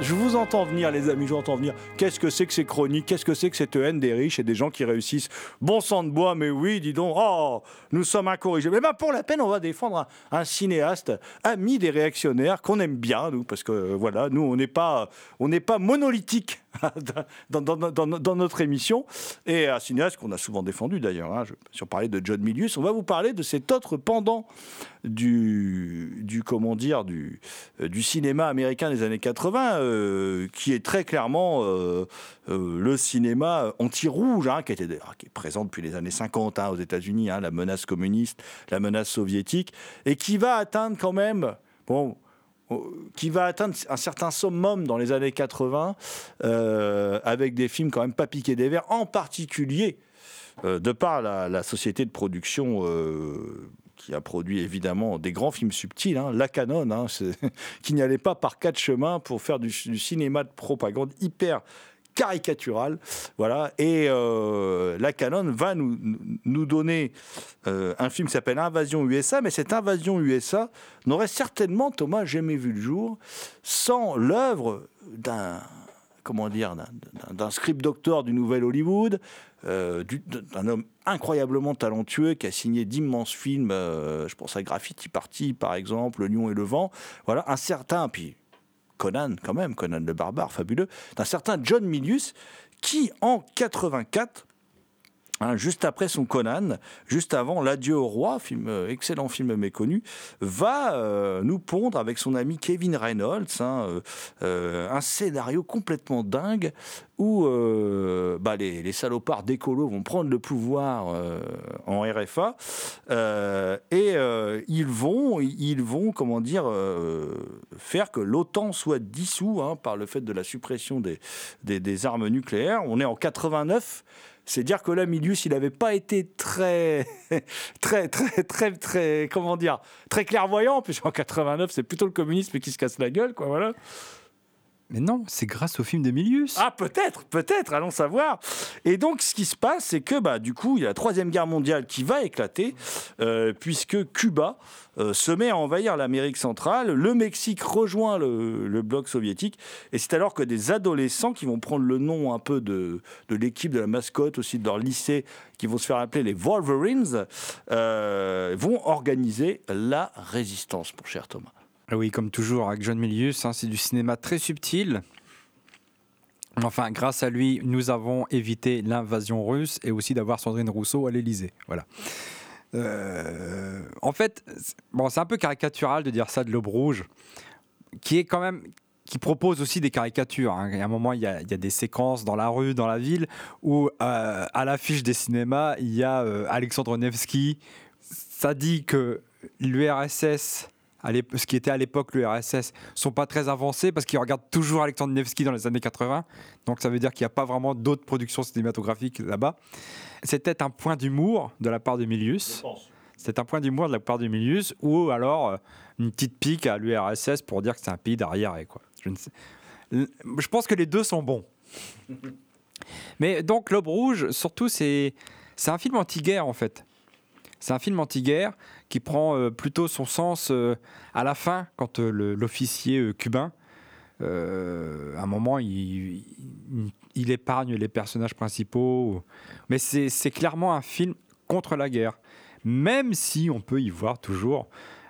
Je vous entends venir, les amis, je vous entends venir. Qu'est-ce que c'est que ces chroniques? Qu'est-ce que c'est que cette haine des riches et des gens qui réussissent? Bon sang de bois, mais oui, dis donc, oh, nous sommes incorrigibles. Mais ben, pour la peine, on va défendre un, un cinéaste, ami des réactionnaires, qu'on aime bien, nous, parce que euh, voilà, nous, on n'est pas, on n'est pas monolithique [laughs] dans, notre émission. Et un cinéaste qu'on a souvent défendu d'ailleurs. Hein, si on parlait de John Milius, on va vous parler de cet autre pendant du, comment dire, du, euh, du cinéma américain des années 80, euh, qui est très clairement euh, le cinéma anti-rouge, hein, qui, était, est présent depuis les années 50 hein, aux États-Unis, hein, la menace communiste, la menace soviétique, et qui va atteindre quand même. Bon, qui va atteindre un certain summum dans les années 80, euh, avec des films quand même pas piqués des verres, en particulier euh, de par la, société de production euh, qui a produit évidemment des grands films subtils, hein, la Canon, hein, [laughs] qui n'y allait pas par quatre chemins pour faire du cinéma de propagande hyper caricatural, voilà. Et euh, la Canon va nous, donner euh, un film qui s'appelle Invasion USA, mais cette Invasion USA n'aurait certainement, Thomas, jamais vu le jour sans l'œuvre d'un comment dire d'un- script doctor du Nouvel Hollywood, euh, du- d'un homme incroyablement talentueux qui a signé d'immenses films. je pense à Graffiti Party, par exemple, Le Lion et le Vent. Voilà, un certain puis Conan quand même, Conan le barbare, fabuleux, d'un certain John Milius qui en 84 Hein, juste après son Conan, juste avant L'adieu au roi, film, euh, excellent film méconnu, va euh, nous pondre avec son ami Kevin Reynolds hein, euh, un scénario complètement dingue où bah, les, salopards d'écolo vont prendre le pouvoir en RFA et ils vont, comment dire, faire que l'OTAN soit dissous hein, par le fait de la suppression des, des armes nucléaires. On est en 89. C'est dire que là, Milius, il n'avait pas été très, [laughs] très, très, très, très, comment dire, très clairvoyant, puisqu'en 89, c'est plutôt le communisme qui se casse la gueule, quoi, voilà. Mais non, c'est grâce au film d'Emilius. Ah, peut-être, peut-être, allons savoir. Et donc, ce qui se passe, c'est que, bah, du coup, il y a la Troisième Guerre mondiale qui va éclater, euh, puisque Cuba euh, se met à envahir l'Amérique centrale, le Mexique rejoint le, bloc soviétique, et c'est alors que des adolescents qui vont prendre le nom un peu de, de l'équipe, de la mascotte aussi de leur lycée, qui vont se faire appeler les Wolverines, euh, vont organiser la résistance, mon cher Thomas. Ah Oui, comme toujours avec John Milius, hein, c'est du cinéma très subtil. Enfin, grâce à lui, nous avons évité l'invasion russe et aussi d'avoir Sandrine Rousseau à l'Élysée. Voilà. Euh, en fait, bon, c'est un peu caricatural de dire ça de l'Aube Rouge, qui est quand même qui propose aussi des caricatures. hein. A un moment, il y a, il y a des séquences dans la rue, dans la ville, où euh, à l'affiche des cinémas, il y a euh, Alexandre Nevsky. Ça dit que l'URSS à ce qui était à l'époque l'URSS, sont pas très avancés parce qu'ils regardent toujours Alexandre Nevsky dans les années 80. Donc ça veut dire qu'il n'y a pas vraiment d'autres productions cinématographiques là-bas. C'était un point d'humour de la part de Milius. C'est un point d'humour de la part de Milius ou alors euh, une petite pique à l'URSS pour dire que c'est un pays d'arriéré. Je, ne sais- L- je pense que les deux sont bons. [laughs] Mais donc L'Aube Rouge, surtout, c'est un film anti-guerre en fait. C'est un film anti-guerre qui prend euh, plutôt son sens euh, à la fin, quand euh, l'officier cubain, à un moment, il, épargne les personnages principaux. Mais c'est clairement un film contre la guerre. Même si on peut y voir toujours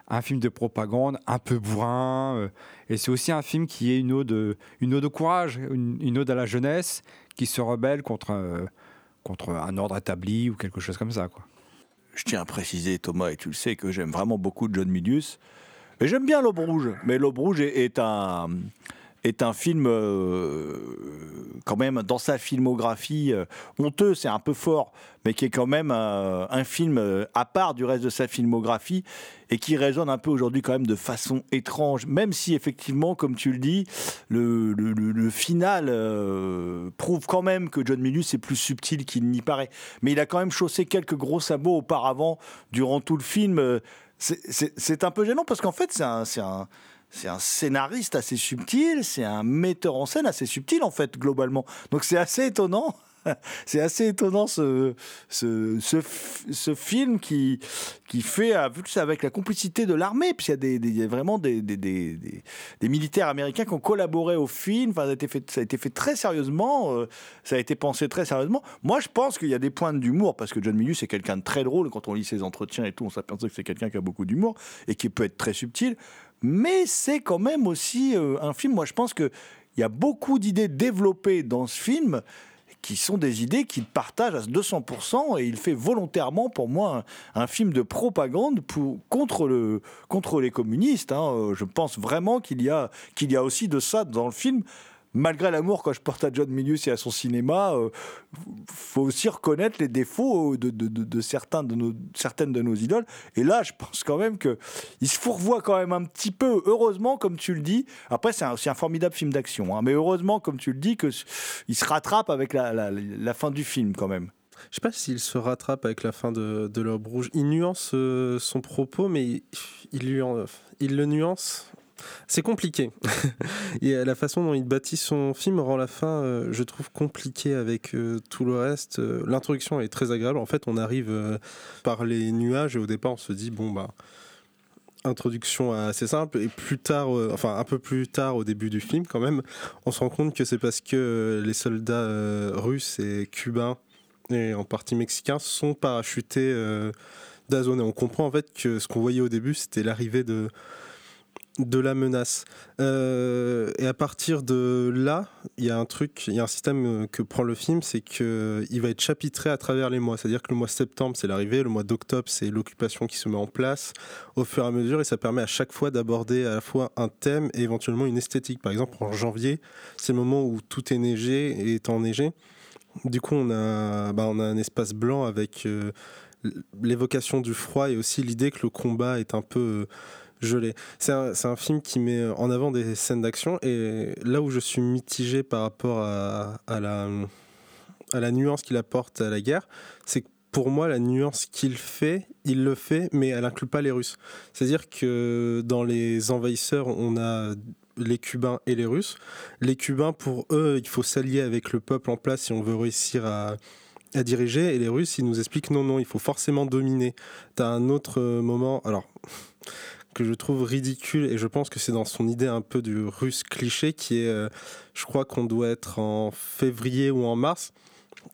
un film de propagande un peu bourrin. et c'est aussi un film qui est une ode, une ode au courage, une, une ode à la jeunesse qui se rebelle contre, un ordre établi ou quelque chose comme ça. Je tiens à préciser, Thomas, et tu le sais, que j'aime vraiment beaucoup John Milius. Et j'aime bien L'Aube Rouge. Mais L'Aube Rouge est un, est un film, euh, quand même, dans sa filmographie, euh, honteux, c'est un peu fort, mais qui est quand même euh, un film euh, à part du reste de sa filmographie et qui résonne un peu aujourd'hui quand même de façon étrange, même si effectivement, comme tu le dis, le, final prouve quand même que John Milius est plus subtil qu'il n'y paraît. Mais il a quand même chaussé quelques gros sabots auparavant, durant tout le film. C'est un peu gênant parce qu'en fait, c'est un, c'est un, scénariste assez subtil, c'est un metteur en scène assez subtil, en fait, globalement. Donc c'est assez étonnant. [laughs] C'est assez étonnant ce, ce, ce, ce film qui, qui fait, euh, avec la complicité de l'armée, puisqu'il y a, des, vraiment des, des, militaires américains qui ont collaboré au film, enfin, ça, a été fait, ça a été fait très sérieusement, euh, ça a été pensé très sérieusement. Moi, je pense qu'il y a des points d'humour, parce que John Milius est quelqu'un de très drôle, quand on lit ses entretiens et tout, on s'aperçoit que c'est quelqu'un qui a beaucoup d'humour et qui peut être très subtil, mais c'est quand même aussi euh, un film, moi je pense qu'il y a beaucoup d'idées développées dans ce film qui sont des idées qu'il partage à 200% et il fait volontairement pour moi un, film de propagande pour, contre, le, contre les communistes. hein. Euh, Je pense vraiment qu'il y, a, qu'il y a aussi de ça dans le film. Malgré l'amour que je porte à John Milius et à son cinéma, euh, faut aussi reconnaître les défauts de, de- certains de nos, certaines de nos idoles. Et là, je pense quand même que il se fourvoie quand même un petit peu. Heureusement, comme tu le dis. Après, c'est un, un formidable film d'action, hein, mais heureusement, comme tu le dis, que il se rattrape avec la, fin du film quand même. Je sais pas s'il se rattrape avec la fin de, de Rouge. Il nuance euh, son propos, mais il le nuance. C'est compliqué. [laughs] Et la façon dont il bâtit son film rend la fin, euh, je trouve, compliquée avec euh, tout le reste. Euh, L'introduction est très agréable. En fait, on arrive par les nuages et au départ, on se dit, bon, bah, introduction assez simple. Et plus tard, enfin, un peu plus tard, au début du film, quand même, on se rend compte que c'est parce que les soldats russes et cubains et en partie mexicains sont parachutés d'Azone. Et on comprend en fait que ce qu'on voyait au début, c'était l'arrivée de, de la menace. Euh, et à partir de là, il y a un truc, il y a un système euh, que prend le film, c'est que il va être chapitré à travers les mois. C'est-à-dire que le mois de septembre, c'est l'arrivée, le mois d'octobre, c'est l'occupation qui se met en place au fur et à mesure, et ça permet à chaque fois d'aborder à la fois un thème et éventuellement une esthétique. Par exemple, en janvier, c'est le moment où tout est neigé et est enneigé. Du coup, on a, bah, on a un espace blanc avec euh, l'évocation du froid et aussi l'idée que le combat est un peu C'est un, c'est un film qui met en avant des scènes d'action et là où je suis mitigé par rapport à, la, nuance qu'il apporte à la guerre, c'est que pour moi, la nuance qu'il fait, il le fait, mais elle inclut pas les Russes. C'est-à-dire que dans les envahisseurs, on a les Cubains et les Russes. Les Cubains, pour eux, il faut s'allier avec le peuple en place si on veut réussir à, à diriger. Et les Russes, ils nous expliquent non, non, il faut forcément dominer. Tu as un autre moment, alors que je trouve ridicule, et je pense que c'est dans son idée un peu du russe cliché, qui est, euh, je crois qu'on doit être en février ou en mars.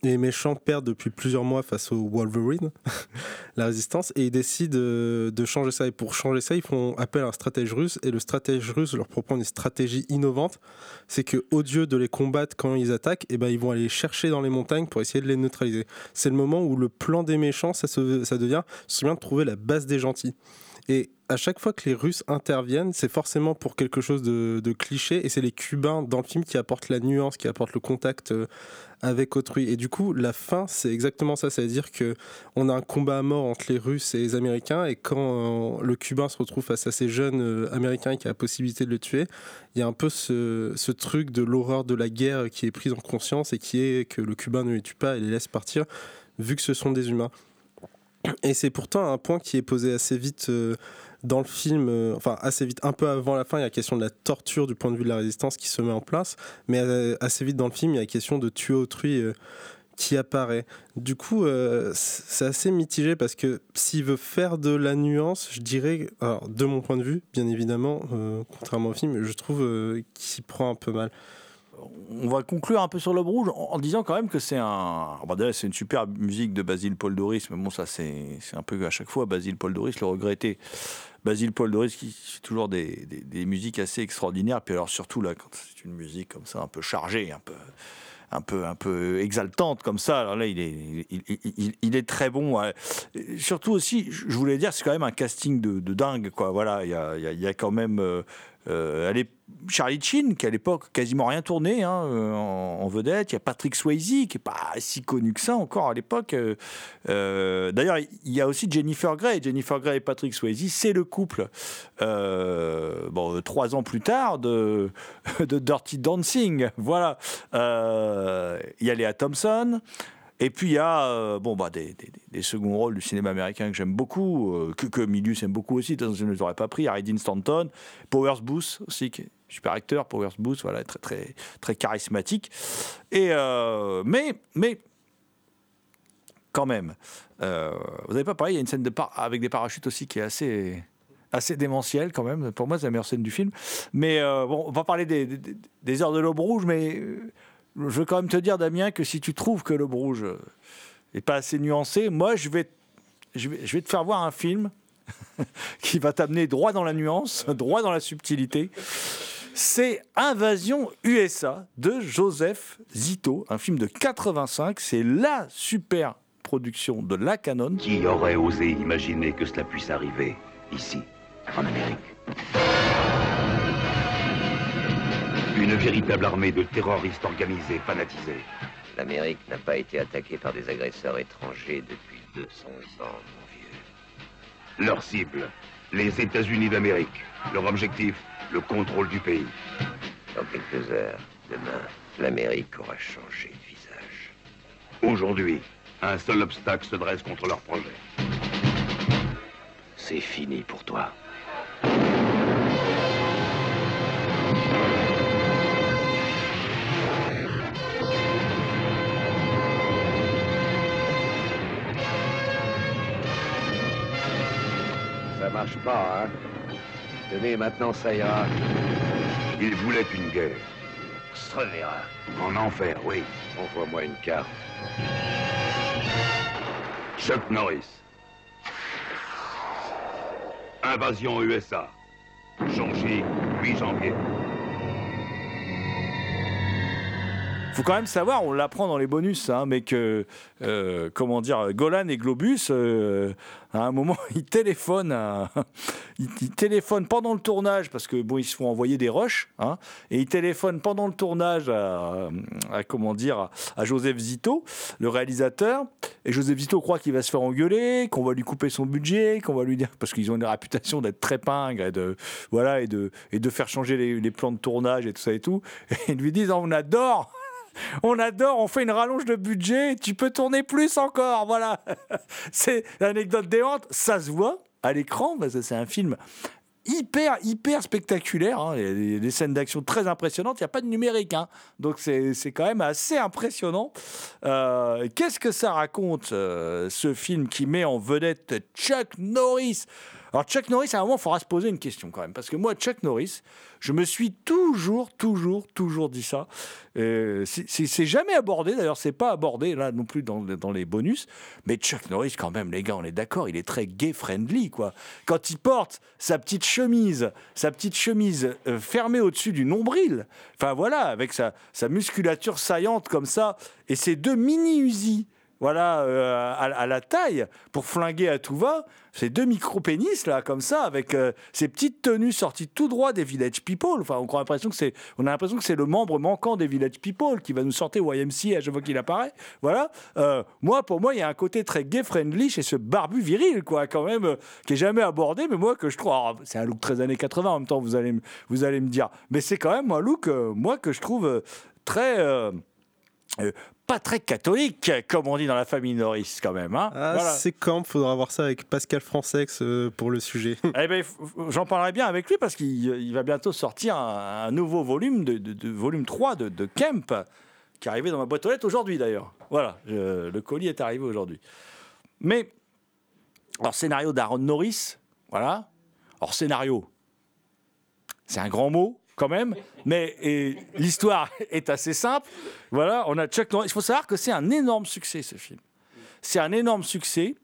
Et les méchants perdent depuis plusieurs mois face au Wolverine, [laughs] la résistance, et ils décident de changer ça. Et pour changer ça, ils font appel à un stratège russe, et le stratège russe leur propose une stratégie innovante. C'est que, au lieu de les combattre quand ils attaquent, eh ben, ils vont aller chercher dans les montagnes pour essayer de les neutraliser. C'est le moment où le plan des méchants, ça, ça devient, c'est bien de trouver la base des gentils. Et à chaque fois que les Russes interviennent, c'est forcément pour quelque chose de, cliché, et c'est les Cubains dans le film qui apportent la nuance, qui apportent le contact euh, avec autrui. Et du coup, la fin, c'est exactement ça. Ça veut dire que on a un combat à mort entre les Russes et les Américains, et quand euh, le Cubain se retrouve face à ces jeunes euh, Américains qui a la possibilité de le tuer, il y a un peu ce, ce truc de l'horreur de la guerre qui est prise en conscience et qui est que le Cubain ne les tue pas et les laisse partir, vu que ce sont des humains. Et c'est pourtant un point qui est posé assez vite euh, dans le film, euh, enfin assez vite, un peu avant la fin, il y a la question de la torture du point de vue de la résistance qui se met en place, mais euh, assez vite dans le film, il y a la question de tuer autrui qui apparaît. Du coup, c'est assez mitigé parce que s'il veut faire de la nuance, je dirais, alors de mon point de vue, bien évidemment, contrairement au film, je trouve qu'il prend un peu mal. On va conclure un peu sur l'Aube Rouge en, disant quand même que c'est un. Bon, déjà, c'est une super musique de Basile Paul Doris, mais bon, ça, c'est un peu à chaque fois Basile Paul Doris, le regretté. Basile Paul Doris qui fait toujours des, des- musiques assez extraordinaires. Puis alors, surtout, là, quand c'est une musique comme ça, un peu chargée, un peu. Un peu, un peu exaltante comme ça. Alors là, il est, il, il- est très bon. Surtout aussi, je voulais dire, c'est quand même un casting de, dingue. Quoi. Voilà, il y a, y a- quand même euh, euh, allez, Charlie Chin, qui à l'époque quasiment rien tourné hein, euh, en, vedette. Il y a Patrick Swayze, qui n'est pas si connu que ça encore à l'époque. Euh, euh, D'ailleurs, il y a aussi Jennifer Grey. Jennifer Grey et Patrick Swayze, c'est le couple, bon, trois ans plus tard, de, [laughs] de Dirty Dancing. Voilà. Il y a Léa Thompson. Et puis il y a bon, bah, des, des- seconds rôles du cinéma américain que j'aime beaucoup, que, que Milius aime beaucoup aussi, je ne les aurais pas pris. Harry Dean Stanton, Powers Booth aussi, qui super acteur, Powers Booth, voilà, très, très, très charismatique. Et, euh, mais, mais quand même, euh, vous n'avez pas parlé, il y a une scène avec des parachutes aussi qui est assez assez démentielle quand même. Pour moi, c'est la meilleure scène du film. Mais euh, bon, on va parler des, heures de l'aube rouge, mais je veux quand même te dire, Damien, que si tu trouves que l'aube rouge euh, est pas assez nuancé, moi, je vais, je vais te faire voir un film [laughs] qui va t'amener droit dans la nuance, [laughs] droit dans la subtilité. C'est Invasion USA de Joseph Zito, un film de 85. C'est la super production de la Canon. Qui aurait osé imaginer que cela puisse arriver ici, en Amérique? Une véritable armée de terroristes organisés, fanatisés. L'Amérique n'a pas été attaquée par des agresseurs étrangers depuis 200 ans, mon vieux. Leur cible, les États-Unis d'Amérique. Leur objectif, le contrôle du pays. Dans quelques heures, demain, l'Amérique aura changé de visage. Aujourd'hui, un seul obstacle se dresse contre leur projet. C'est fini pour toi. Ça marche pas, hein? Tenez, maintenant ça ira. Ils voulaient une guerre. Se verra. En enfer, oui. Envoie-moi une carte. Chuck Norris. Invasion USA. Chongqing, 8 janvier. Faut quand même savoir, on l'apprend dans les bonus, hein, mais que, euh, comment dire, Golan et Globus, euh, à un moment, [laughs] ils téléphonent, à- [laughs] ils, téléphonent pendant le tournage, parce que bon, ils se font envoyer des rushs, hein, et ils téléphonent pendant le tournage à, comment dire, à Joseph Zito, le réalisateur, et Joseph Zito croit qu'il va se faire engueuler, qu'on va lui couper son budget, qu'on va lui dire, parce qu'ils ont une réputation d'être très pingres et de, voilà, et de, et de faire changer les, les plans de tournage et tout ça et tout, et ils lui disent, on adore on adore, on fait une rallonge de budget, tu peux tourner plus encore, voilà. [laughs] C'est l'anecdote déante, ça se voit à l'écran, parce que c'est un film hyper, hyper spectaculaire. hein. Il y a des, scènes d'action très impressionnantes. Il n'y a pas de numérique. hein. Donc, c'est c'est quand même assez impressionnant. Euh, Qu'est-ce que ça raconte, euh, ce film qui met en vedette Chuck Norris? Alors, Chuck Norris, à un moment, il faudra se poser une question quand même. Parce que moi, Chuck Norris, je me suis toujours, toujours, toujours dit ça. Euh, c'est- jamais abordé. D'ailleurs, c'est pas abordé là non plus dans, les bonus. Mais Chuck Norris, quand même, les gars, on est d'accord, il est très gay-friendly, quoi. Quand il porte sa petite chemise, sa petite chemise euh, fermée au-dessus du nombril, enfin voilà, avec sa, musculature saillante comme ça, et ses deux mini Uzi voilà, euh, à, la taille, pour flinguer à tout va. Ces deux micro-pénis, là, comme ça, avec euh, ces petites tenues sorties tout droit des Village People. Enfin, on a l'impression que c'est, on a l'impression que c'est le membre manquant des Village People qui va nous sortir YMC à chaque fois qu'il apparaît. Voilà. Euh, moi, pour moi, il y a un côté très gay-friendly chez ce barbu viril, quoi, quand même, qui est jamais abordé, mais moi, que je trouve. alors, c'est un look très années 80 en même temps, vous allez, vous allez me dire. Mais c'est quand même un look, moi, que je trouve très. Pas très catholique, comme on dit dans la famille Norris, quand même. Hein Ah, Voilà. c'est quand Faudra voir ça avec Pascal Francex euh, pour le sujet. [laughs] Eh ben, j'en parlerai bien avec lui parce qu'il il va bientôt sortir un, un nouveau volume, de, de- de volume 3 de, de Kemp, qui est arrivé dans ma boîte aux lettres aujourd'hui d'ailleurs. Voilà, je- le colis est arrivé aujourd'hui. Mais, alors scénario d'Aaron Norris, voilà. Alors scénario, c'est un grand mot quand même, mais l'histoire [laughs] est assez simple. Voilà, on a Chuck Norris. Il faut savoir que c'est un énorme succès ce film. C'est un énorme succès.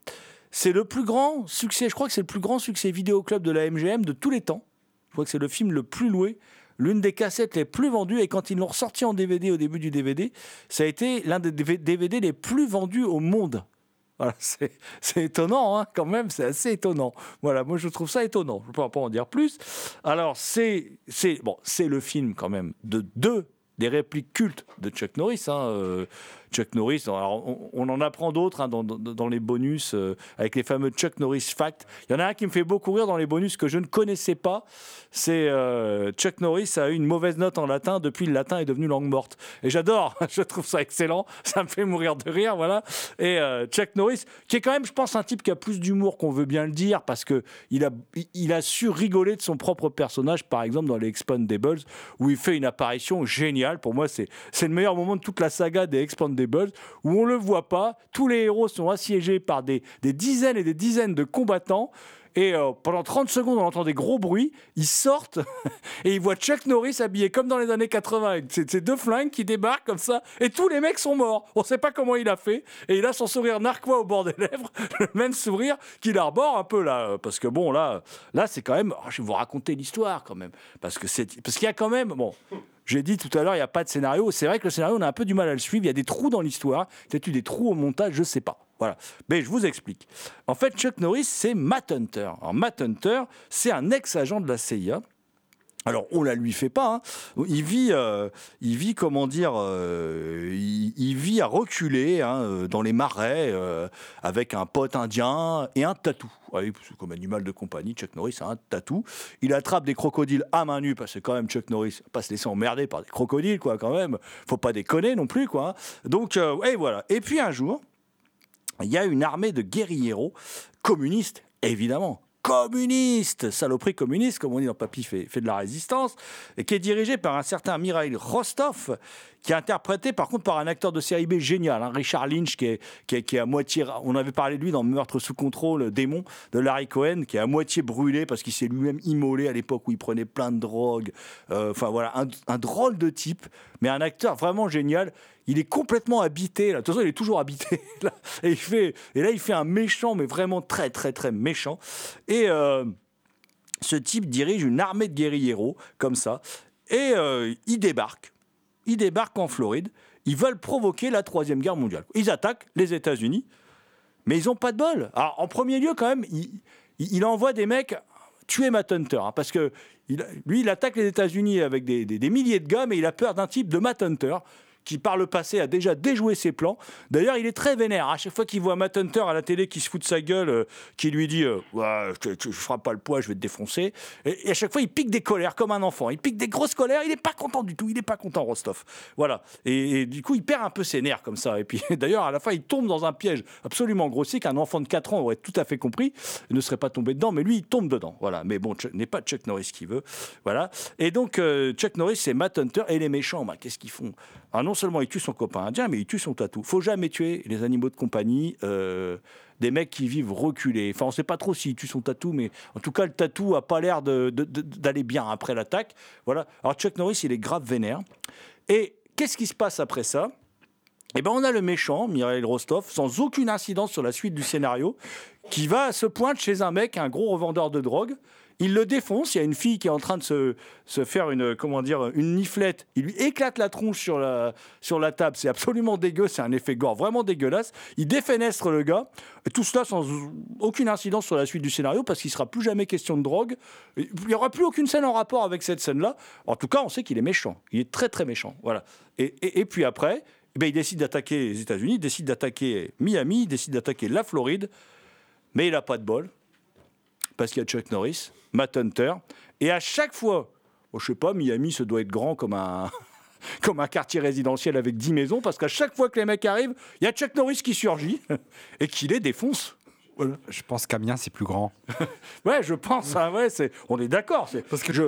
C'est le plus grand succès, je crois que c'est le plus grand succès vidéoclub de la MGM de tous les temps. Je crois que c'est le film le plus loué, l'une des cassettes les plus vendues. Et quand ils l'ont ressorti en DVD au début du DVD, ça a été l'un des DVD les plus vendus au monde. [laughs] C'est étonnant, hein, quand même, c'est assez étonnant. Voilà, moi je trouve ça étonnant. Je ne peux pas en dire plus. Alors, c'est le film quand même de deux des répliques cultes de Chuck Norris. hein, euh, Chuck Norris, alors, on, en apprend d'autres hein, dans, dans- les bonus euh, avec les fameux Chuck Norris Facts. Il y en a un qui me fait beaucoup rire dans les bonus que je ne connaissais pas. C'est euh, Chuck Norris a eu une mauvaise note en latin depuis le latin est devenu langue morte. Et j'adore, [laughs] je trouve ça excellent. Ça me fait mourir de rire, voilà. Et euh, Chuck Norris, qui est quand même, je pense, un type qui a plus d'humour qu'on veut bien le dire, parce que il a, il a su rigoler de son propre personnage, par exemple dans les Expandables, où il fait une apparition géniale. Pour moi, c'est c'est le meilleur moment de toute la saga des Expandables, où on le voit pas. Tous les héros sont assiégés par des, des dizaines et des dizaines de combattants. Et euh, pendant 30 secondes, on entend des gros bruits. Ils sortent [laughs] et ils voient Chuck Norris habillé comme dans les années 80 avec ces deux flingues qui débarquent comme ça. Et tous les mecs sont morts. On sait pas comment il a fait. Et il a son sourire narquois au bord des lèvres. [laughs] Le même sourire qu'il arbore un peu là. Parce que bon, là, là c'est quand même. oh, je vais vous raconter l'histoire quand même. Parce que c'est parce qu'il y a quand même. Bon. J'ai dit tout à l'heure, il n'y a pas de scénario. C'est vrai que le scénario, on a un peu du mal à le suivre. Il y a des trous dans l'histoire. Peut-être eu des trous au montage, je sais pas. Voilà. Mais je vous explique. En fait, Chuck Norris, c'est Matt Hunter. Matt Hunter, c'est un ex-agent de la CIA. Alors, on la lui fait pas. hein. Il vit, euh, il vit, comment dire, euh, il, vit à reculer hein, euh, dans les marais avec un pote indien et un tatou. C'est comme animal de compagnie, Chuck Norris a un tatou. Il attrape des crocodiles à main nue parce que quand même Chuck Norris pas se laisser emmerder par des crocodiles, quoi, quand même. Faut pas déconner non plus, quoi. hein. Donc, et voilà. Et puis un jour, il y a une armée de guérilleros communistes, évidemment. Communistes, saloperie communiste, comme on dit dans Papy fait, de la résistance, et qui est dirigée par un certain Mikhail Rostov, qui est interprété par contre par un acteur de série B génial, hein, Richard Lynch, qui est, qui, est, à moitié. On avait parlé de lui dans Meurtre sous contrôle, Démon, de Larry Cohen, qui est à moitié brûlé parce qu'il s'est lui-même immolé à l'époque où il prenait plein de drogues. Euh, Enfin voilà, un drôle de type, mais un acteur vraiment génial. Il est complètement habité. Là. De toute façon, il est toujours habité. [laughs] Et, il fait, là, il fait un méchant, mais vraiment très, très, très méchant. Et euh, ce type dirige une armée de guérilleros, comme ça. Et euh, il débarque. Il débarque en Floride. Ils veulent provoquer la Troisième Guerre mondiale. Ils attaquent les États-Unis, mais ils n'ont pas de bol. En premier lieu, quand même, il, envoie des mecs tuer Matt Hunter, hein, parce que lui, il attaque les États-Unis avec des, milliers de gars, mais il a peur d'un type de Matt Hunter qui par le passé a déjà déjoué ses plans. D'ailleurs, il est très vénère. À chaque fois qu'il voit Matt Hunter à la télé qui se fout de sa gueule, euh, qui lui dit euh, je, je, je ferai pas le poids, je vais te défoncer. Et, à chaque fois, il pique des colères comme un enfant. Il pique des grosses colères. Il n'est pas content du tout. Il n'est pas content, Rostov. Voilà. Et, du coup, il perd un peu ses nerfs comme ça. Et puis, [laughs] d'ailleurs, à la fin, il tombe dans un piège absolument grossier qu'un enfant de 4 ans aurait tout à fait compris. Il ne serait pas tombé dedans, mais lui, il tombe dedans. Voilà. Mais bon, n'est pas Chuck Norris qui veut. Voilà. Et donc, euh, Chuck Norris, c'est Matt Hunter. Et les méchants, bah, qu'est-ce qu'ils font? Ah, Non seulement ils tuent son copain indien, mais ils tuent son tatou. Faut jamais tuer les animaux de compagnie. Euh, des mecs qui vivent reculés. Enfin, on sait pas trop s'il tue son tatou, mais en tout cas, le tatou a pas l'air d'aller bien après l'attaque. Voilà. Alors, Chuck Norris, il est grave vénère. Et qu'est-ce qui se passe après ça? Eh ben, on a le méchant, Mikhail Rostov, sans aucune incidence sur la suite du scénario, qui va se pointe chez un mec, un gros revendeur de drogue, il le défonce. Il y a une fille qui est en train de se, se faire une, comment dire, une niflette. Il lui éclate la tronche sur la, sur la table. C'est absolument dégueu. C'est un effet gore vraiment dégueulasse. Il défenestre le gars. Tout cela sans aucune incidence sur la suite du scénario parce qu'il sera plus jamais question de drogue. Il n'y aura plus aucune scène en rapport avec cette scène-là. En tout cas, on sait qu'il est méchant. Il est très très méchant. Voilà. Et, et- puis après, eh ben, il décide d'attaquer les États-Unis, décide d'attaquer Miami, décide d'attaquer la Floride. Mais il n'a pas de bol parce qu'il y a Chuck Norris, Matt Hunter, et à chaque fois, oh, je sais pas, Miami, ça doit être grand comme un, [laughs] comme un quartier résidentiel avec 10 maisons, parce qu'à chaque fois que les mecs arrivent, il y a Chuck Norris qui surgit [laughs] et qui les défonce. Voilà. Je pense qu'Amiens, c'est plus grand. [laughs] Ouais, je pense, hein, ouais, c'est, on est d'accord. C'est, Parce que je,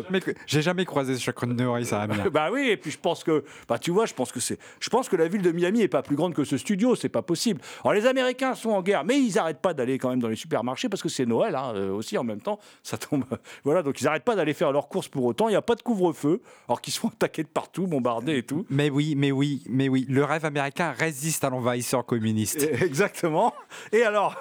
j'ai jamais croisé Chuck Norris à Amiens. [laughs] bah oui, et puis je pense que, bah tu vois, je pense que c'est, je pense que la ville de Miami est pas plus grande que ce studio, c'est pas possible. Alors les Américains sont en guerre, mais ils arrêtent pas d'aller quand même dans les supermarchés parce que c'est Noël hein, euh, aussi en même temps, ça tombe, [laughs] voilà, donc ils arrêtent pas d'aller faire leurs courses pour autant. Il y a pas de couvre-feu, alors qu'ils sont attaqués de partout, bombardés et tout. Mais oui, mais oui, mais oui. Le rêve américain résiste à l'envahisseur communiste. Exactement. Et alors,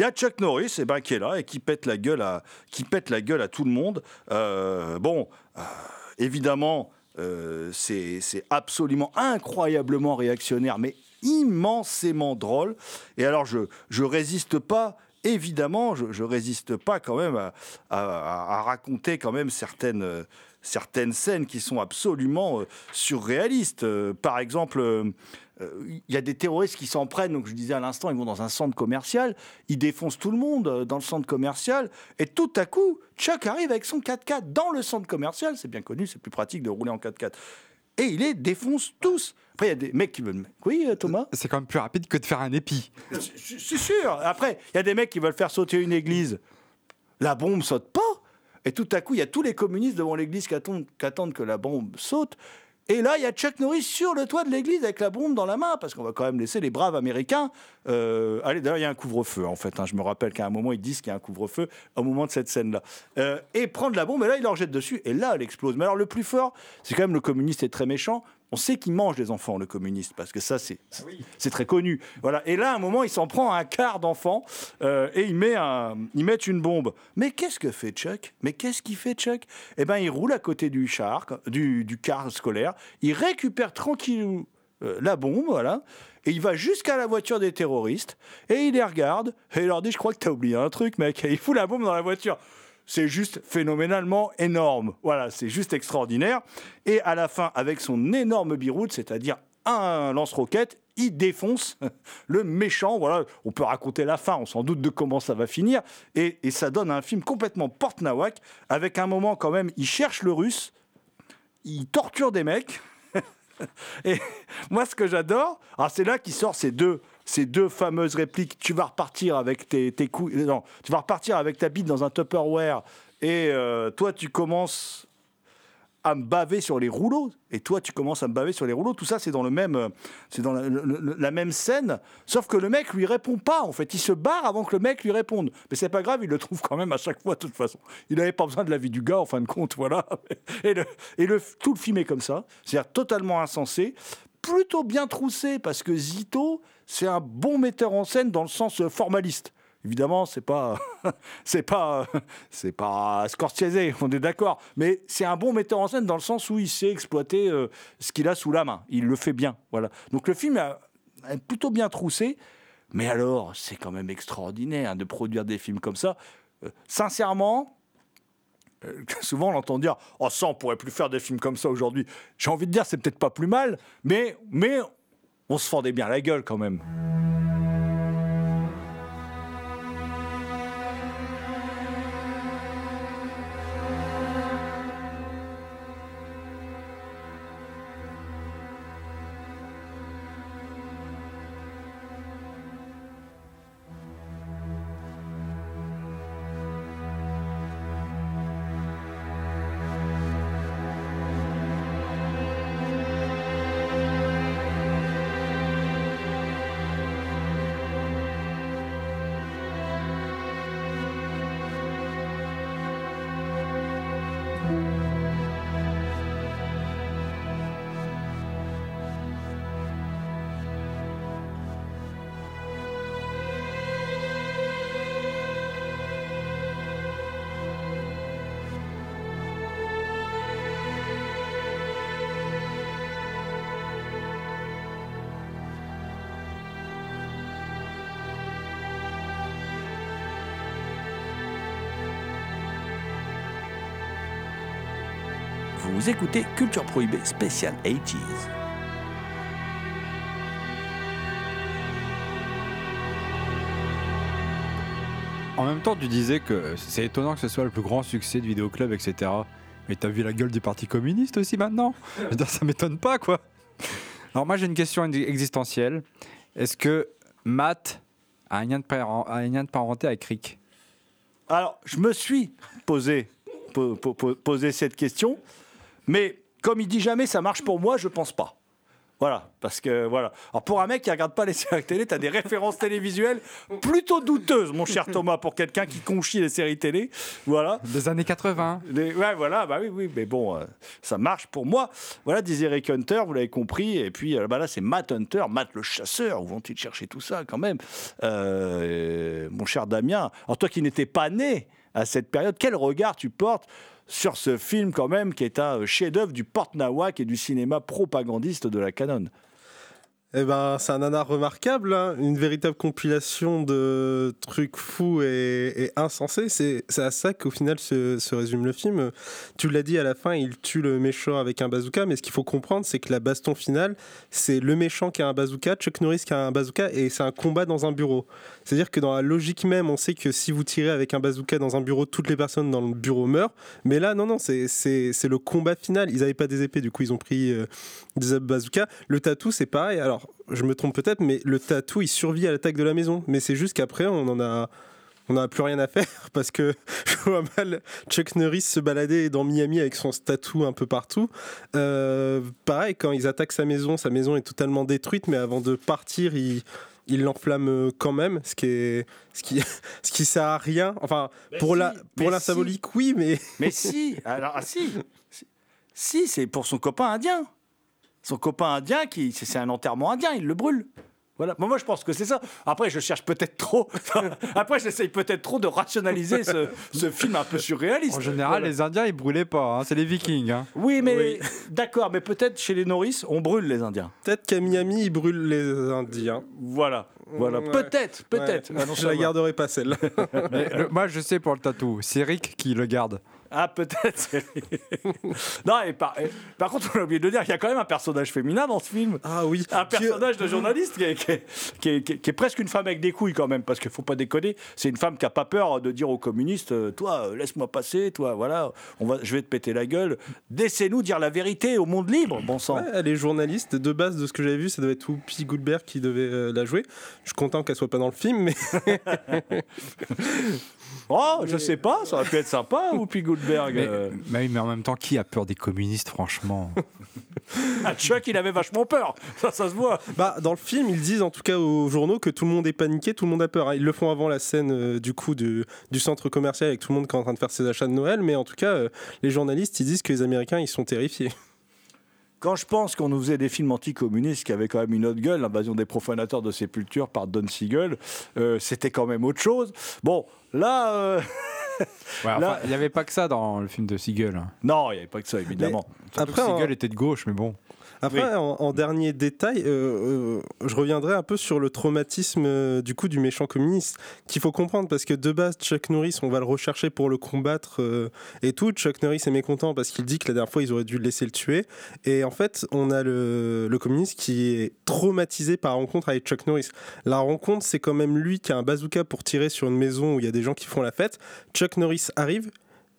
y a Chuck Norris eh ben, qui est là et qui pète la gueule à, qui pète la gueule à tout le monde. Euh, bon, euh, évidemment, euh, c'est absolument incroyablement réactionnaire, mais immensément drôle. Et alors, je je résiste pas. Évidemment, je, je résiste pas quand même à raconter quand même certaines, euh, certaines scènes qui sont absolument euh, surréalistes. Euh, par exemple, euh, il y a des terroristes qui s'en prennent, donc je disais à l'instant, ils vont dans un centre commercial, ils défoncent tout le monde dans le centre commercial, et tout à coup, Chuck arrive avec son 4x4 dans le centre commercial, c'est bien connu, c'est plus pratique de rouler en 4x4. Et il les défonce tous. Après, il y a des mecs qui veulent... Oui, Thomas? C'est quand même plus rapide que de faire un épi. suis sûr. Après, il y a des mecs qui veulent faire sauter une église. La bombe saute pas. Et tout à coup, il y a tous les communistes devant l'église qui attendent, que la bombe saute. Et là, il y a Chuck Norris sur le toit de l'église avec la bombe dans la main, parce qu'on va quand même laisser les braves Américains. euh, allez, d'ailleurs, il y a un couvre-feu, en fait. hein. Je me rappelle qu'à un moment, ils disent qu'il y a un couvre-feu au moment de cette scène-là. Euh, et prendre la bombe, et là, il leur jette dessus, et là, elle explose. Mais alors, le plus fort, c'est quand même le communiste est très méchant. On sait qu'il mange les enfants, le communiste, parce que ça, c'est c'est très connu. Voilà. Et là, à un moment, il s'en prend à un quart d'enfant euh, et il met, un, il met une bombe. Mais qu'est-ce que fait Chuck? Mais qu'est-ce qu'il fait Chuck? Eh ben, il roule à côté du char, du, du car scolaire. Il récupère tranquillou euh, la bombe, voilà. Et il va jusqu'à la voiture des terroristes et il les regarde et il leur dit Je crois que t'as oublié un truc, mec. Et il fout la bombe dans la voiture. C'est juste phénoménalement énorme. Voilà, c'est juste extraordinaire. Et à la fin, avec son énorme biroute, c'est-à-dire un lance-roquette, il défonce [laughs] le méchant. Voilà, on peut raconter la fin, on s'en doute de comment ça va finir. Et, ça donne un film complètement porte-nawak, avec un moment quand même, il cherche le russe, il torture des mecs. [laughs] Et moi, ce que j'adore, alors c'est là qu'il sort ces deux, ces deux fameuses répliques. Tu vas repartir avec tes, couilles. Non, tu vas repartir avec ta bite dans un Tupperware. Et euh, toi, tu commences à me baver sur les rouleaux. Et toi, tu commences à me baver sur les rouleaux. Tout ça, c'est dans le même, euh, c'est dans la, même scène. Sauf que le mec lui répond pas. En fait, il se barre avant que le mec lui réponde. Mais c'est pas grave, il le trouve quand même à chaque fois. De toute façon, il n'avait pas besoin de la vie du gars. En fin de compte, voilà. [laughs] Et, le, et le, tout le film est comme ça. C'est-à-dire totalement insensé. Plutôt bien troussé parce que Zito, c'est un bon metteur en scène dans le sens euh, formaliste. Évidemment, c'est pas, [laughs] c'est pas, [laughs] c'est pas Scorsese, on est d'accord. Mais c'est un bon metteur en scène dans le sens où il sait exploiter euh, ce qu'il a sous la main. Il le fait bien, voilà. Donc le film est plutôt bien troussé. Mais alors, c'est quand même extraordinaire de produire des films comme ça. Euh, sincèrement, [laughs] souvent on entend dire Oh, ça, on pourrait plus faire des films comme ça aujourd'hui. J'ai envie de dire, c'est peut-être pas plus mal, mais, mais on se fendait bien la gueule quand même. Vous écoutez Culture Prohibée spécial 80s. En même temps, tu disais que c'est étonnant que ce soit le plus grand succès de Vidéoclub, etc. Mais t'as vu la gueule du Parti communiste aussi maintenant? Je veux dire, Ça m'étonne pas, quoi. Alors moi, j'ai une question existentielle. Est-ce que Matt a un lien de, parent- a un lien de parenté avec Rick? Alors, je me suis posé, po- po- po- posé cette question, mais comme il dit jamais ça marche pour moi, je pense pas. Voilà, parce que voilà. Alors pour un mec qui regarde pas les séries télé, tu as des références télévisuelles plutôt douteuses, mon cher Thomas, pour quelqu'un qui conchit les séries télé. Voilà. Des années 80 Les- ouais, voilà, bah oui, oui, mais bon, euh, ça marche pour moi. Voilà, disait Rick Hunter, vous l'avez compris. Et puis euh, bah là, c'est Matt Hunter, Matt le chasseur. Où vont-ils chercher tout ça quand même? Euh, Mon cher Damien, alors toi qui n'étais pas né à cette période, quel regard tu portes sur ce film quand même qui est un chef-d'œuvre du porte-nawak et du cinéma propagandiste de la canon Eh ben, c'est un nanar remarquable, hein. une véritable compilation de trucs fous et, insensés. C'est à ça qu'au final se, résume le film. Tu l'as dit à la fin, il tue le méchant avec un bazooka, mais ce qu'il faut comprendre, c'est que la baston finale, c'est le méchant qui a un bazooka, Chuck Norris qui a un bazooka, et c'est un combat dans un bureau. C'est-à-dire que dans la logique même, on sait que si vous tirez avec un bazooka dans un bureau, toutes les personnes dans le bureau meurent. Mais là, non, non, c'est le combat final. Ils n'avaient pas des épées, du coup, ils ont pris euh, des bazookas. Le tatou, c'est pareil. Alors, je me trompe peut-être, mais le tatou, il survit à l'attaque de la maison. Mais c'est juste qu'après, on en a. On n'a plus rien à faire [laughs] parce que [laughs] je vois mal Chuck Norris se balader dans Miami avec son tatou un peu partout. Euh, pareil, quand ils attaquent sa maison, sa maison est totalement détruite, mais avant de partir, ils il l'enflamme quand même, ce qui est, ce qui, [laughs] ce qui sert à rien. Enfin, pour si, la, pour mais la si. symbolique, oui, mais Mais si, alors ah, si, si, c'est pour son copain indien. Son copain indien, qui c'est un enterrement indien, il le brûle. Voilà. Moi, moi, je pense que c'est ça. Après, je cherche peut-être trop. [laughs] Après, j'essaye peut-être trop de rationaliser ce, ce film un peu surréaliste. En général, Voilà. les Indiens, ils brûlaient pas. hein, C'est les Vikings. hein. Oui, mais [laughs] d'accord, mais peut-être chez les Norris, on brûle les Indiens. peut-être qu'à Miami, ils brûlent les Indiens. Voilà, voilà. Ouais. Ouais. peut-être. Ouais. Ah non, je la garderai pas celle-là. Mais le- moi, je sais pour le tatou. C'est Rick qui le garde. Ah, peut-être. [laughs] non, et par, et par contre, on a oublié de le dire, il y a quand même un personnage féminin dans ce film. Ah oui. Un personnage de journaliste qui est, qui est- qui est- qui presque une femme avec des couilles quand même, parce qu'il faut pas déconner. C'est une femme qui a pas peur de dire aux communistes, euh, toi, euh, laisse-moi passer, toi, voilà, on va, je vais te péter la gueule. Laissez-nous dire la vérité au monde libre, bon sang. Ouais, elle est journaliste. De base, de ce que j'avais vu, ça devait être Whoopi Goldberg qui devait euh, la jouer. Je suis content qu'elle soit pas dans le film, mais [laughs] Oh, je sais pas, ça aurait pu être sympa, Whoopi Goldberg. Mais, euh. mais oui, mais en même temps, qui a peur des communistes, franchement? [laughs] Ah, Chuck, il avait vachement peur, ça, ça se voit. bah, dans le film, ils disent en tout cas aux journaux que tout le monde est paniqué, tout le monde a peur. hein. Ils le font avant la scène euh, du coup du, du centre commercial avec tout le monde qui est en train de faire ses achats de Noël, mais en tout cas, euh, les journalistes ils disent que les Américains ils sont terrifiés. [laughs] Quand je pense qu'on nous faisait des films anticommunistes qui avaient quand même une autre gueule, l'invasion des profanateurs de sépulture par Don Siegel, euh, c'était quand même autre chose. Bon, là, euh, [laughs] [laughs] Ouais, enfin, Là- Il n'y avait pas que ça dans le film de Siegel. hein. non, il n'y avait pas que ça, évidemment. Surtout Après, en- Siegel était de gauche, mais bon. Après, Oui. en, en dernier détail, euh, euh, je reviendrai un peu sur le traumatisme euh, du coup du méchant communiste qu'il faut comprendre parce que de base, Chuck Norris, on va le rechercher pour le combattre et tout. Chuck Norris est mécontent parce qu'il dit que la dernière fois ils auraient dû le laisser le tuer. Et en fait, on a le, le communiste qui est traumatisé par la rencontre avec Chuck Norris. La rencontre, c'est quand même lui qui a un bazooka pour tirer sur une maison où il y a des gens qui font la fête. Chuck Norris arrive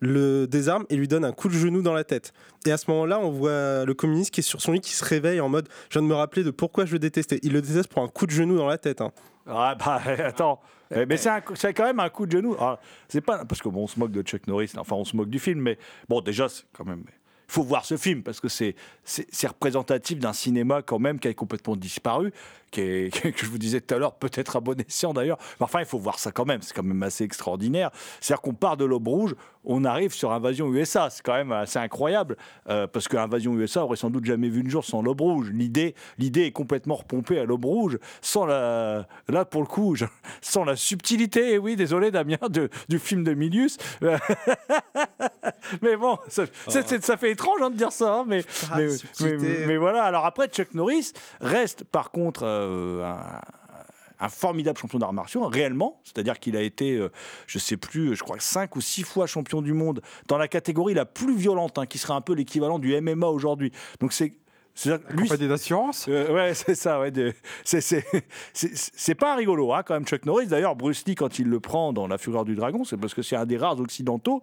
le désarme et lui donne un coup de genou dans la tête. Et à ce moment-là, on voit le communiste qui est sur son lit, qui se réveille en mode Je viens de me rappeler de pourquoi je le détestais. Il le déteste pour un coup de genou dans la tête. hein. Ah bah [laughs] attends, Eh, mais c'est coup- c'est quand même un coup de genou. Ah, c'est pas parce que bon, on se moque de Chuck Norris, enfin on se moque du film, mais bon déjà c'est quand même. Il faut voir ce film parce que c'est représentatif d'un cinéma quand même qui a complètement disparu, qui est, [laughs] que je vous disais tout à l'heure peut-être à bon escient d'ailleurs. Mais enfin il faut voir ça quand même, c'est quand même assez extraordinaire. C'est-à-dire qu'on part de l'Aube Rouge, on arrive sur Invasion USA, c'est quand même assez incroyable euh, parce que Invasion USA aurait sans doute jamais vu une jour sans l'Aube Rouge. L'idée l'idée est complètement repompée à l'Aube Rouge sans la là pour le coup je- [laughs] sans la subtilité. Et oui désolé Damien de- du film de Milius. [laughs] mais bon, ça, ça fait étrange hein, de dire ça, hein, mais, Ah, mais, subtilité. mais- mais voilà. Alors après, Chuck Norris reste par contre euh, un, un formidable champion d'arts martiaux, réellement. C'est-à-dire qu'il a été, euh, je sais plus, je crois cinq ou six fois champion du monde dans la catégorie la plus violente, hein, qui serait un peu l'équivalent du MMA aujourd'hui. Donc c'est lui, compagnie d'assurance? euh, Ouais, [laughs] c'est ça. Ouais, c'est pas un rigolo, hein, quand même, Chuck Norris. D'ailleurs, Bruce Lee, quand il le prend dans La Fureur du Dragon, c'est parce que c'est un des rares occidentaux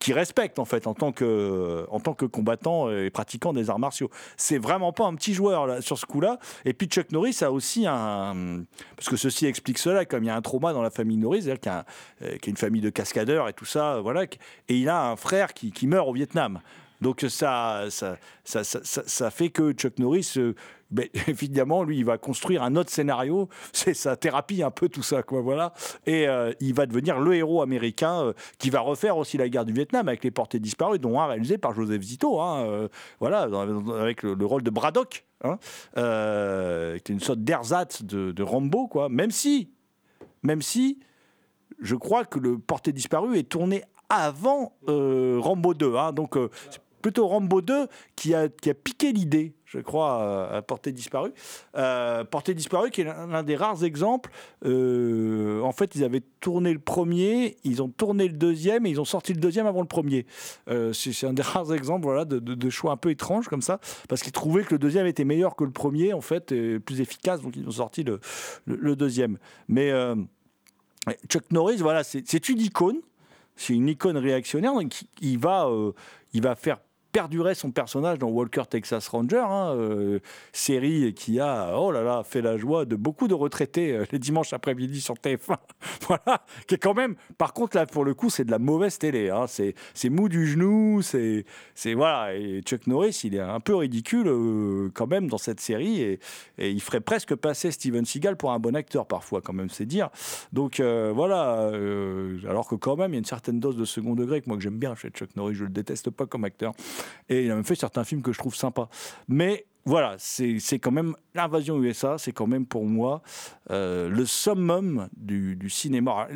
qui respecte en fait en tant que en tant que combattant et pratiquant des arts martiaux. C'est vraiment pas un petit joueur sur ce coup-là. Et puis Chuck Norris a aussi un parce que ceci explique cela comme il y a un trauma dans la famille Norris, c'est-à-dire qu'il y, a euh, une famille de cascadeurs et tout ça, voilà. Et il a un frère qui meurt au Vietnam. Donc ça, ça, ça, ça, fait que Chuck Norris, euh, ben, [laughs] évidemment, lui, il va construire un autre scénario. C'est sa thérapie un peu tout ça, quoi. Voilà. Et euh, il va devenir le héros américain euh, qui va refaire aussi la guerre du Vietnam avec les portées disparues, dont un réalisé par Joseph Zito. Hein, voilà, avec le, rôle de Braddock, hein, est une sorte d'ersatz de, de Rambo, quoi. Même si, même si, je crois que le porté disparu est tourné avant Rambo 2. Hein, donc, plutôt Rambo 2 qui a, qui a piqué l'idée, je crois, euh, à Portée disparue. Euh, Portée disparue qui est l'un des rares exemples. Euh, en fait, ils avaient tourné le premier, ils ont tourné le deuxième et ils ont sorti le deuxième avant le premier. Euh, c'est un des [laughs] rares exemples voilà, de, de, choix un peu étranges comme ça, parce qu'ils trouvaient que le deuxième était meilleur que le premier, en fait, et plus efficace, donc ils ont sorti le, le, deuxième. Mais Chuck Norris, voilà, c'est une icône. C'est une icône réactionnaire, donc il va, il va faire perdurait son personnage dans Walker Texas Ranger, hein, euh, série qui a oh là là fait la joie de beaucoup de retraités euh, les dimanches après-midi sur TF1. [laughs] voilà, qui est quand même. Par contre là pour le coup c'est de la mauvaise télé. Hein, c'est mou du genou, c'est c'est voilà. Et Chuck Norris il est un peu ridicule euh, quand même dans cette série et, et, il ferait presque passer Steven Seagal pour un bon acteur parfois quand même c'est dire. Donc voilà. alors que quand même il y a une certaine dose de second degré que moi que j'aime bien chez Chuck Norris. Je le déteste pas comme acteur. Et il a même fait certains films que je trouve sympas. Mais voilà, c'est quand même l'invasion USA, c'est quand même pour moi euh, le summum du, du cinéma.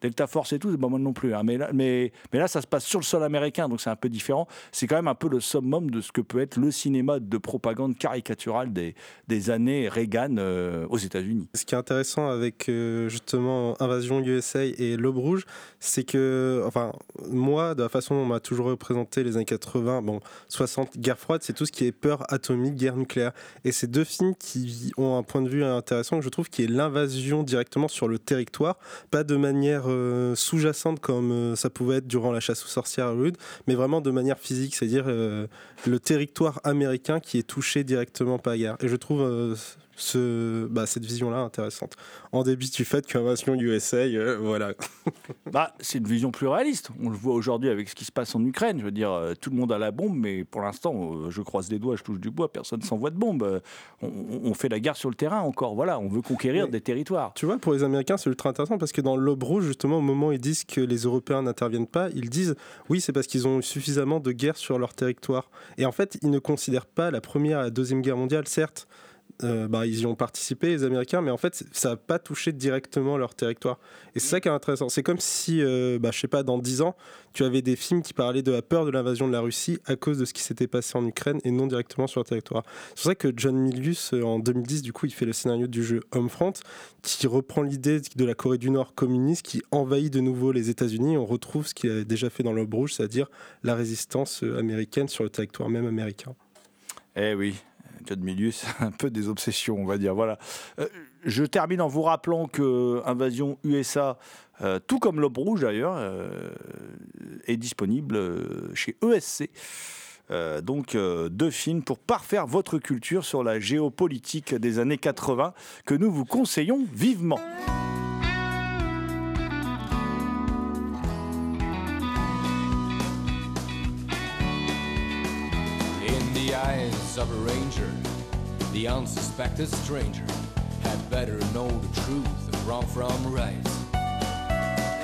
Delta Force et tout, pas mal non plus. Hein. Mais, là, mais, là, ça se passe sur le sol américain, donc c'est un peu différent. C'est quand même un peu le summum de ce que peut être le cinéma de propagande caricaturale des, années Reagan euh, aux États-Unis. Ce qui est intéressant avec euh, justement Invasion USA et L'Aube Rouge, c'est que, enfin, moi, de la façon dont on m'a toujours représenté les années 80, bon, 60, guerre froide, c'est tout ce qui est peur atomique, guerre nucléaire. Et ces deux films qui ont un point de vue intéressant, je trouve, qui est l'invasion directement sur le territoire, pas de manière euh, sous-jacente comme euh, ça pouvait être durant la chasse aux sorcières Hollywood, mais vraiment de manière physique, c'est-à-dire euh, le territoire américain qui est touché directement par la guerre. Et je trouve ce, bah, cette vision-là intéressante. En débit du fait qu'Invasion USA, euh, voilà. [laughs] bah, c'est une vision plus réaliste. On le voit aujourd'hui avec ce qui se passe en Ukraine. Je veux dire, euh, tout le monde a la bombe, mais pour l'instant, euh, je croise les doigts, je touche du bois, personne s'envoie de bombe. On, fait la guerre sur le terrain encore. Voilà, on veut conquérir des territoires. Tu vois, pour les Américains, c'est ultra intéressant parce que dans l'Aube Rouge, justement, au moment où ils disent que les Européens n'interviennent pas, ils disent oui, c'est parce qu'ils ont eu suffisamment de guerres sur leur territoire. Et en fait, ils ne considèrent pas la première et la deuxième guerre mondiale, certes euh, bah, ils y ont participé, les Américains, mais en fait, ça n'a pas touché directement leur territoire. Et c'est ça qui est intéressant. C'est comme si, euh, bah, je sais pas, dans 10 ans, tu avais des films qui parlaient de la peur de l'invasion de la Russie à cause de ce qui s'était passé en Ukraine et non directement sur le territoire. C'est pour ça que John Milius, euh, en 2010, du coup, il fait le scénario du jeu Homefront, qui reprend l'idée de la Corée du Nord communiste qui envahit de nouveau les États-Unis. On retrouve ce qu'il avait déjà fait dans l'Aube Rouge, c'est-à-dire la résistance américaine sur le territoire même américain. Eh oui, de milieu, c'est un peu des obsessions, on va dire. Voilà. Euh, je termine en vous rappelant que Invasion USA, euh, tout comme l'Aube Rouge d'ailleurs, euh, est disponible chez ESC. donc deux films pour parfaire votre culture sur la géopolitique des années 80 que nous vous conseillons vivement. Of a ranger, the unsuspected stranger had better know the truth and wrong from right.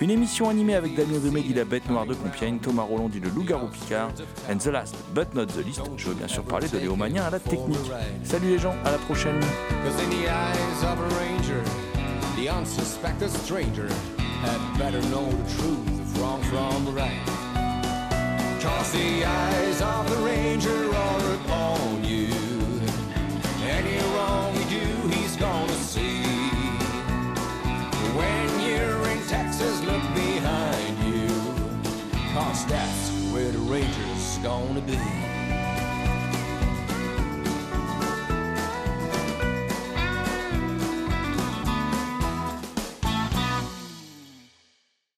Une émission animée avec Damien Demé dit la bête noire de Compiègne, Thomas Roland dit le loup-garou Picard, and the last but not the least, je veux bien sûr parler de Léo Magnin à la technique. Salut les gens, à la prochaine. Gonna be.